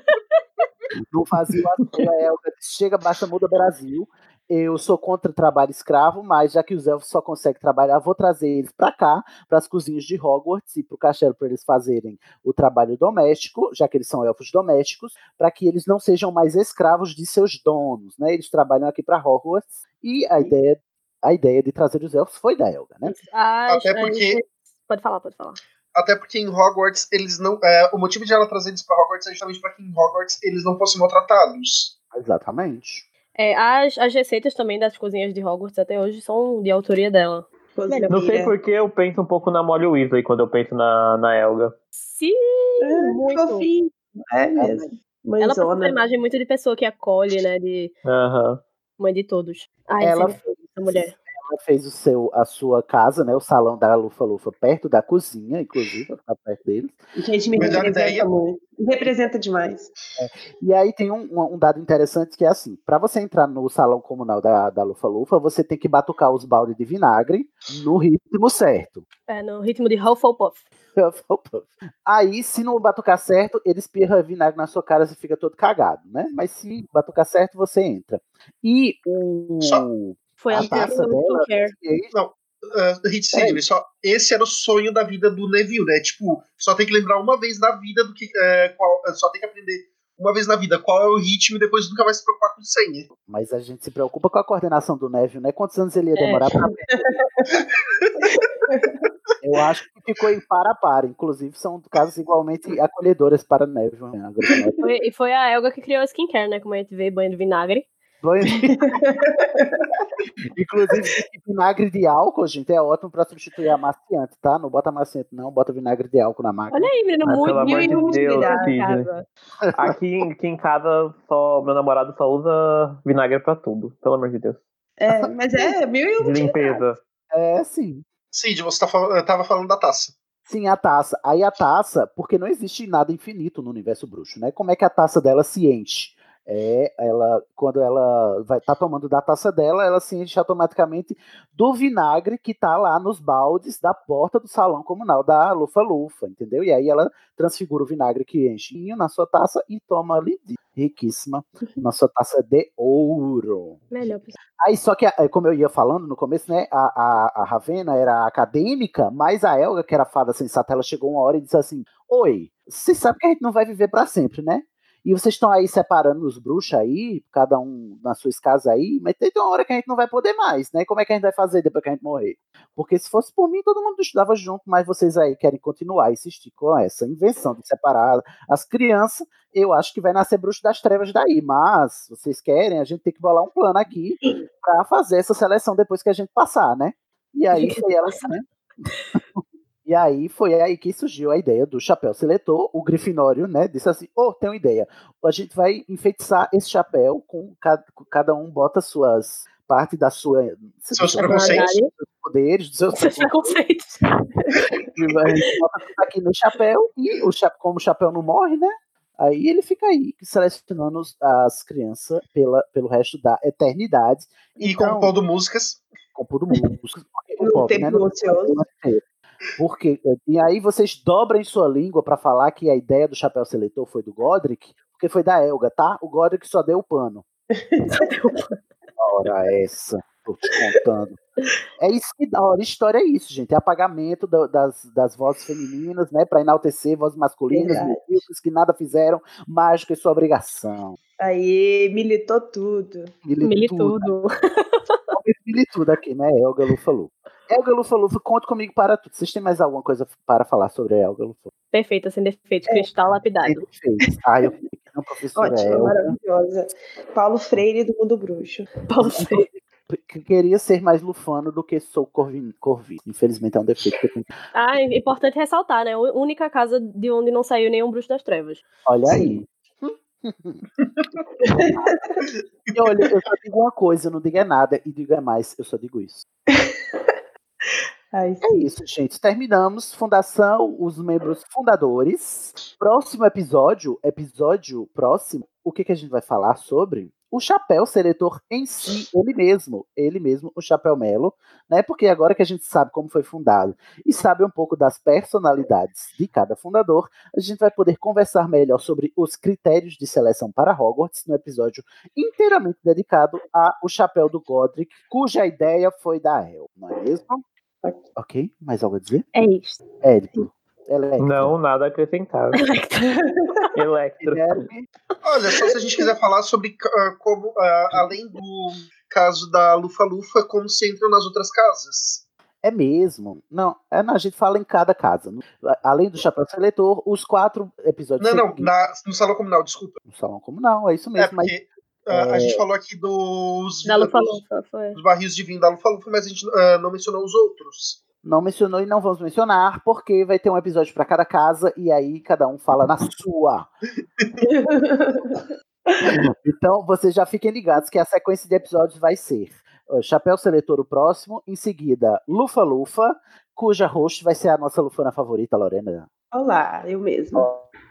não fazia a Elga disse, chega, baixa, muda Brasil. Eu sou contra o trabalho escravo, mas já que os elfos só conseguem trabalhar, vou trazer eles para cá, para as cozinhas de Hogwarts e para o castelo, para eles fazerem o trabalho doméstico, já que eles são elfos domésticos, para que eles não sejam mais escravos de seus donos, né? Eles trabalham aqui para Hogwarts e a ideia, a ideia de trazer os elfos foi da Elga, né? As- Até porque- Pode falar, pode falar. Até porque em Hogwarts eles não. é, o motivo de ela trazer eles pra Hogwarts é justamente pra que em Hogwarts eles não fossem maltratados. Exatamente. É, as, as receitas também das cozinhas de Hogwarts até hoje são de autoria dela. cozinheira. Não sei porque eu penso um pouco na Molly Weasley quando eu penso na, na Elga. Sim, É, muito. fofinho. É mesmo. Ela passa essa imagem muito de pessoa que acolhe, né? De Aham. mãe de todos. Ai, Ela ela essa mulher. Ela fez o seu, a sua casa, né? O salão da Lufa Lufa, perto da cozinha, inclusive, ficar perto deles. Gente, me Melhor representa ideia. muito. Me representa demais. E aí tem um, um- dado interessante que é assim: para você entrar no salão comunal da, da Lufa Lufa, você tem que batucar os baldes de vinagre no ritmo certo. É, no ritmo de Hufflepuff. Aí, se não batucar certo, ele espirra vinagre na sua cara e fica todo cagado, né? Mas se batucar certo, você entra. E o. Foi a, a taça do dela. skincare. Não, uh, Hit Sidney, só, esse era o sonho da vida do Neville, né? Tipo, só tem que lembrar uma vez na vida do que. é, qual, só tem que aprender uma vez na vida qual é o ritmo e depois nunca vai se preocupar com senha. Mas a gente se preocupa com a coordenação do Neville, né? Quantos anos ele ia É. demorar pra Eu acho que ficou em para a para. Inclusive, são casos igualmente acolhedoras para Neville. Né? E foi a Elga que criou a skincare, né? Como a gente vê, banho de vinagre. De- Inclusive, vinagre de álcool, gente, é ótimo pra substituir amaciante, tá? Não bota amaciante, não, bota vinagre de álcool na máquina. Olha aí, menino, Mas, muito pelo amor de muito Deus, cuidado, Sidney. casa. Aqui, em- aqui em casa, só, meu namorado só usa vinagre pra tudo, pelo amor de Deus. É, mas é mil e De um limpeza. É, sim. Cid, você tá, tava falando da taça. Sim, a taça. Aí a taça, porque não existe nada infinito no universo bruxo, né? Como é que a taça dela se enche? É, ela, quando ela vai estar tomando da taça dela, ela se enche automaticamente do vinagre que tá lá nos baldes da porta do salão comunal da Lufa Lufa, entendeu? E aí ela transfigura o vinagre que enche na sua taça e toma ali, riquíssima, na sua taça de ouro. Melhor. Aí, só que, eh, como eu ia falando no começo, né, a, a, a Ravena era acadêmica, mas a Elga, que era fada sensata, ela chegou uma hora e disse assim: Oi, você sabe que a gente não vai viver pra sempre, né? E vocês estão aí separando os bruxos aí, cada um nas suas casas aí, mas tem uma hora que a gente não vai poder mais, né? Como é que a gente vai fazer depois que a gente morrer? Porque se fosse por mim, todo mundo estudava junto, mas vocês aí querem continuar a insistir com essa invenção de separar as crianças, eu acho que vai nascer bruxo das trevas daí, mas vocês querem, a gente tem que bolar um plano aqui para fazer essa seleção depois que a gente passar, né? E aí foi ela, né? E aí foi aí que surgiu a ideia do chapéu seletor, o Grifinório, né? Disse assim: Ô, tem uma ideia. A gente vai enfeitiçar esse chapéu com cada, um bota suas parte da sua Seus preconceitos. seus poderes, dos seus Seus preconceitos. e a gente bota tudo aqui no chapéu e o cha- como o chapéu não morre, né? Aí ele fica aí selecionando as crianças pela, pelo resto da eternidade. E Então- compondo músicas. compondo músicas. porque o No pop, tempo né, não- ocioso. Porque, e aí vocês dobrem sua língua pra falar que a ideia do chapéu seletor foi do Godric, porque foi da Elga, tá? O Godric só deu o pano. Ora essa, tô te contando. É isso que da hora. História é isso, gente. É apagamento da- das, das vozes femininas, né? Pra enaltecer vozes masculinas, medíocres que nada fizeram, mágica é sua obrigação. Aí militou tudo. Militudo. Militudo aqui, né? Elga Lufa Lufa. Elga Lufa Lufa, conta comigo para tudo. Vocês têm mais alguma coisa para falar sobre a Elga Lufa? Perfeita, sem defeito. Cristal lapidado. Fez. Ah, eu fiquei com a professora Ótima, Elga. maravilhosa. Paulo Freire do Mundo Bruxo. Paulo Freire. que queria ser mais lufano do que sou corvin, corvi. Infelizmente é um defeito que eu tenho. Ah, é importante ressaltar, né? A única casa de onde não saiu nenhum bruxo das trevas. Olha aí. e olha, eu só digo uma coisa, não digo é nada e digo é mais, eu só digo isso. Ai, É isso, gente. Terminamos. Fundação, os membros fundadores. Próximo episódio, episódio próximo, o que, que a gente vai falar sobre? O chapéu seletor em si, ele mesmo, ele mesmo, o chapéu Melo, né? Porque agora que a gente sabe como foi fundado e sabe um pouco das personalidades de cada fundador, a gente vai poder conversar melhor sobre os critérios de seleção para Hogwarts no episódio inteiramente dedicado ao chapéu do Godric, cuja ideia foi da El, não é mesmo? Ok, mais algo a dizer? É isso. Érico. Electra. Não, nada a acrescentar. Electro. Olha, só se a gente quiser falar sobre ah, como, ah, além do caso da Lufa Lufa, como se entram nas outras casas. É mesmo. Não, é, não, a gente fala em cada casa. Além do chapéu seletor, os quatro episódios Não, não, seguintes- na- no salão comunal, desculpa. no salão comunal, é isso mesmo. É porque A É. gente falou aqui dos, Da Lufa dos, Lufa, foi. dos barris de vinho da Lufa Lufa, mas a gente ah, não mencionou os outros. Não mencionou e não vamos mencionar, porque vai ter um episódio para cada casa e aí cada um fala na sua. Então, vocês já fiquem ligados que a sequência de episódios vai ser ó, Chapéu Seletor o próximo, em seguida Lufa Lufa, cuja host vai ser a nossa lufana favorita, Lorena. Olá, eu mesma.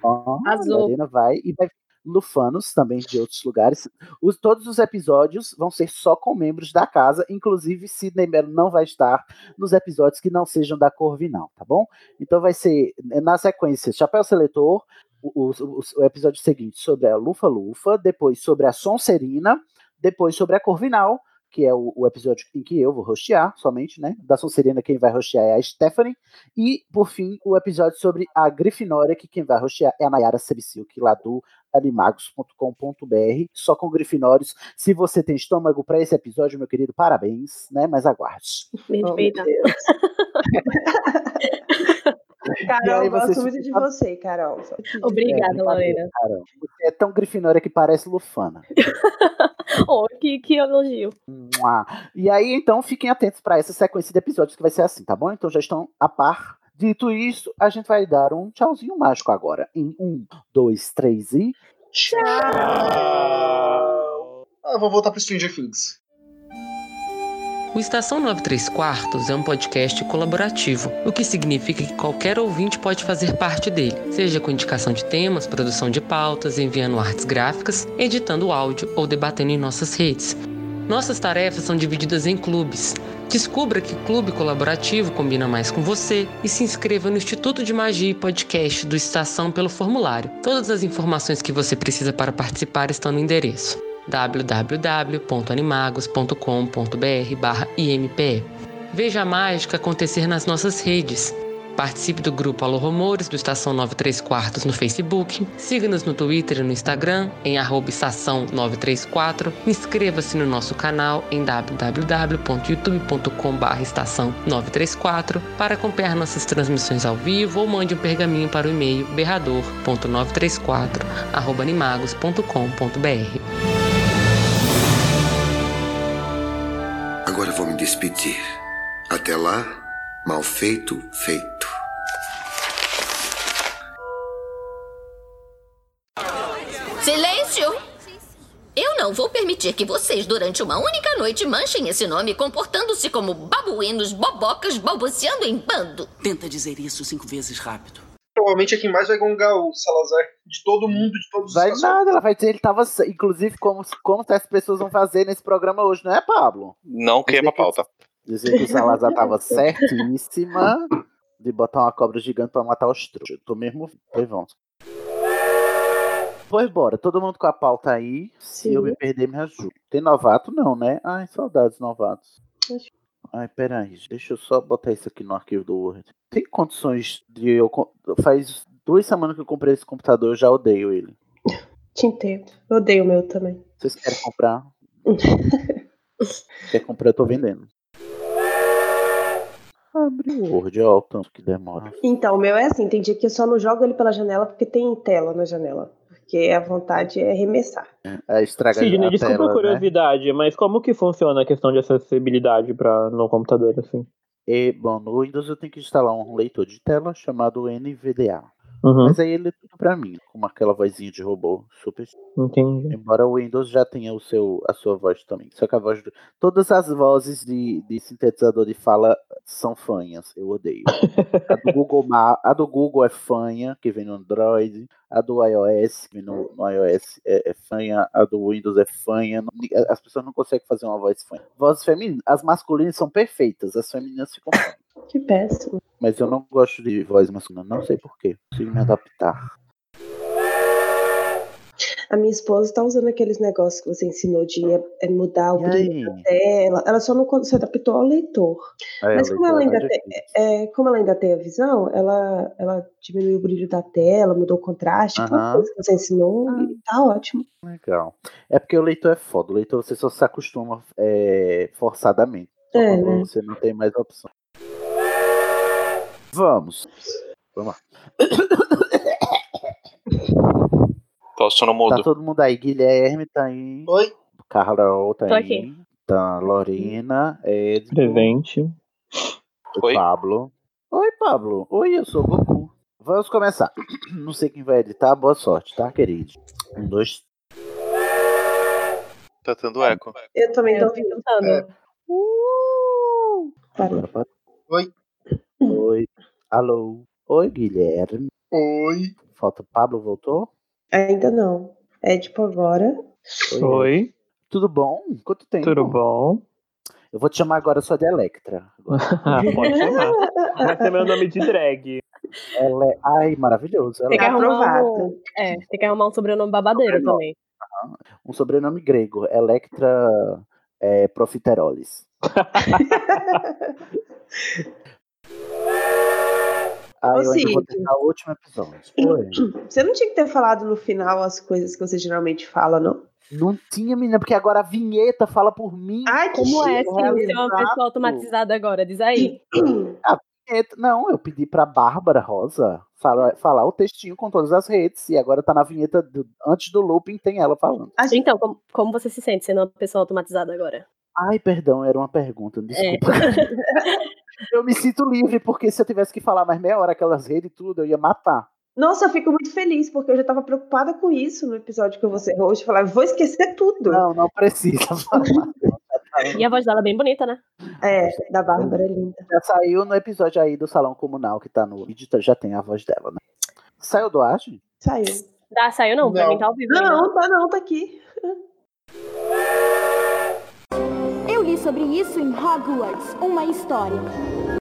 Ó, Arrasou. Lorena vai e vai lufanos também de outros lugares. Os, todos os episódios vão ser só com membros da casa, inclusive Sidney Mello não vai estar nos episódios que não sejam da Corvinal, tá bom? Então vai ser na sequência Chapéu Seletor, o, o- o episódio seguinte sobre a Lufa Lufa, depois sobre a Sonserina, depois sobre a Corvinal, que é o, o episódio em que eu vou rostear somente, né? Da Sonserina quem vai rostear é a Stephanie. E, por fim, o episódio sobre a Grifinória, que quem vai rostear é a Nayara Sebsilk, lá do animagos.com.br, só com grifinórios. Se você tem estômago para esse episódio, meu querido, parabéns, né? Mas aguarde. Respeita. E Carol, eu gosto vocês muito de você, Carol. Obrigada, É, Lorena. Cara, você é tão grifinória que parece Lufana. Oh, que, que elogio. E aí, então, fiquem atentos para essa sequência de episódios que vai ser assim, tá bom? Então já estão a par. Dito isso, a gente vai dar um tchauzinho mágico agora. Em um, dois, três e. Ah, vou voltar pro Stranger Things. O Estação 93 Quartos é um podcast colaborativo, o que significa que qualquer ouvinte pode fazer parte dele, seja com indicação de temas, produção de pautas, enviando artes gráficas, editando áudio ou debatendo em nossas redes. Nossas tarefas são divididas em clubes. Descubra que clube colaborativo combina mais com você e se inscreva no Instituto de Magia e Podcast do Estação pelo formulário. Todas as informações que você precisa para participar estão no endereço www.animagos.com.br/impe. Veja a mágica acontecer nas nossas redes. Participe do grupo Alô Rumores do Estação 93 Quartos no Facebook. Siga-nos no Twitter e no Instagram em estação 934. Inscreva-se no nosso canal em www.youtube.com.br estação 934 para acompanhar nossas transmissões ao vivo ou mande um pergaminho para o e-mail berrador.934 arroba animagos.com.br. Agora vou me despedir. Até lá, mal feito, feito. Silêncio! Eu não vou permitir que vocês, durante uma única noite, manchem esse nome comportando-se como babuínos, bobocas, balbuciando em bando. Tenta dizer isso cinco vezes rápido. Provavelmente é quem mais vai gongar o Salazar. De todo mundo, de todos os Vai nada, ela vai dizer ele tava. Inclusive, como, como as pessoas vão fazer nesse programa hoje, não é, Pablo? Não queima a pauta. Dizer que o Salazar tava certíssima de botar uma cobra gigante pra matar os trouxas. Eu tô mesmo. Pois vamos. Pois bora, todo mundo com a pauta aí. Se eu me perder, me ajuda. Tem novato, não, né? Ai, saudades novatos. Ai, peraí, deixa eu só botar isso aqui no arquivo do Word. Tem condições de eu. Faz duas semanas que eu comprei esse computador, eu já odeio ele. Te entendo. Eu odeio o meu também. Vocês querem comprar? Quer comprar, eu tô vendendo. Abre o Word, ó, o tanto que demora. Então, o meu é assim, tem dia que eu só não jogo ele pela janela porque tem tela na janela. Porque a vontade é arremessar. Aí estraga Sidney, a desculpa tela, a né? curiosidade, mas como que funciona a questão de acessibilidade para no computador assim? E, bom, no Windows eu tenho que instalar um leitor de tela chamado NVDA. Uhum. Mas aí ele é tudo pra mim, com aquela vozinha de robô super. Entendi. Embora o Windows já tenha o seu, a sua voz também. Só que a voz. Do... Todas as vozes de, de sintetizador de fala são fanhas. Eu odeio. a, do Google, a do Google é fanha, que vem no Android. A do iOS, que vem no, no iOS, é, é fanha. A do Windows é fanha. As pessoas não conseguem fazer uma voz fanha. Vozes femininas, as masculinas são perfeitas, as femininas ficam fanhas. Que péssimo. Mas eu não gosto de voz masculina, não sei porquê. Consigo me adaptar. A minha esposa tá usando aqueles negócios que você ensinou de é, é mudar o brilho da tela. Ela só não se adaptou ao leitor. É, Mas como ela, leitor é ainda mais tem, é, como ela ainda tem a visão, ela, ela diminuiu o brilho da tela, mudou o contraste, aquela Aham. coisa que você ensinou, e tá ótimo. Legal. É porque o leitor é foda. O leitor você só se acostuma é, forçadamente. É, né? você não tem mais opção. Vamos. Vamos lá. Posso no mudo. Tá todo mundo aí. Guilherme tá aí. Oi. Carol tá Tô aí. aqui. Tá Lorena, Ed, Presente. Oi. Pablo. Oi, Pablo. Oi, eu sou o Goku. Vamos começar. Não sei quem vai editar. Boa sorte, tá, querido? Um, dois. Tá tendo eco. Eu também tô ouvindo. É. Parou. Agora pode. Oi. Oi. Alô. Oi, Guilherme. Oi. Falta Pablo, voltou? Ainda não. É tipo agora. Oi, Tudo bom? Quanto tempo? tudo bom? Eu vou te chamar agora só de Electra. Ah, Pode chamar. Vai ser meu nome de drag. Ela é... Ai, maravilhoso. Ela Tem que é arrumar um, é, tem que arrumar um sobrenome babadeiro também. um sobrenome grego. Electra é, Profiteroles. Ah, eu ainda vou tentar o último episódio. Oi. Você não tinha que ter falado no final as coisas que você geralmente fala, não? Não tinha, menina, porque agora a vinheta fala por mim. Ai, Como é, sim, ser uma Exato. pessoa automatizada agora? Diz aí. A vinheta- Não, eu pedi pra Bárbara Rosa falar, falar o textinho com todas as redes. E agora tá na vinheta do- antes do looping, tem ela falando. Então, como, como você se sente sendo uma pessoa automatizada agora? Ai, perdão, era uma pergunta, desculpa. eu me sinto livre, porque se eu tivesse que falar mais meia hora aquelas redes e tudo, eu ia matar. Nossa, eu fico muito feliz, porque eu já tava preocupada com isso no episódio que eu vou ser host. Falar, vou esquecer tudo. Não, não precisa falar. E a voz dela é bem bonita, né? É, da Bárbara é linda. Já saiu no episódio aí do Salão Comunal, que tá no vídeo, já tem a voz dela, né? Saiu do ar, gente? Saiu. Ah, saiu não, pra Não. mim tá ao vivo. ainda. Não, tá não, tá aqui. Sobre isso em Hogwarts, uma história.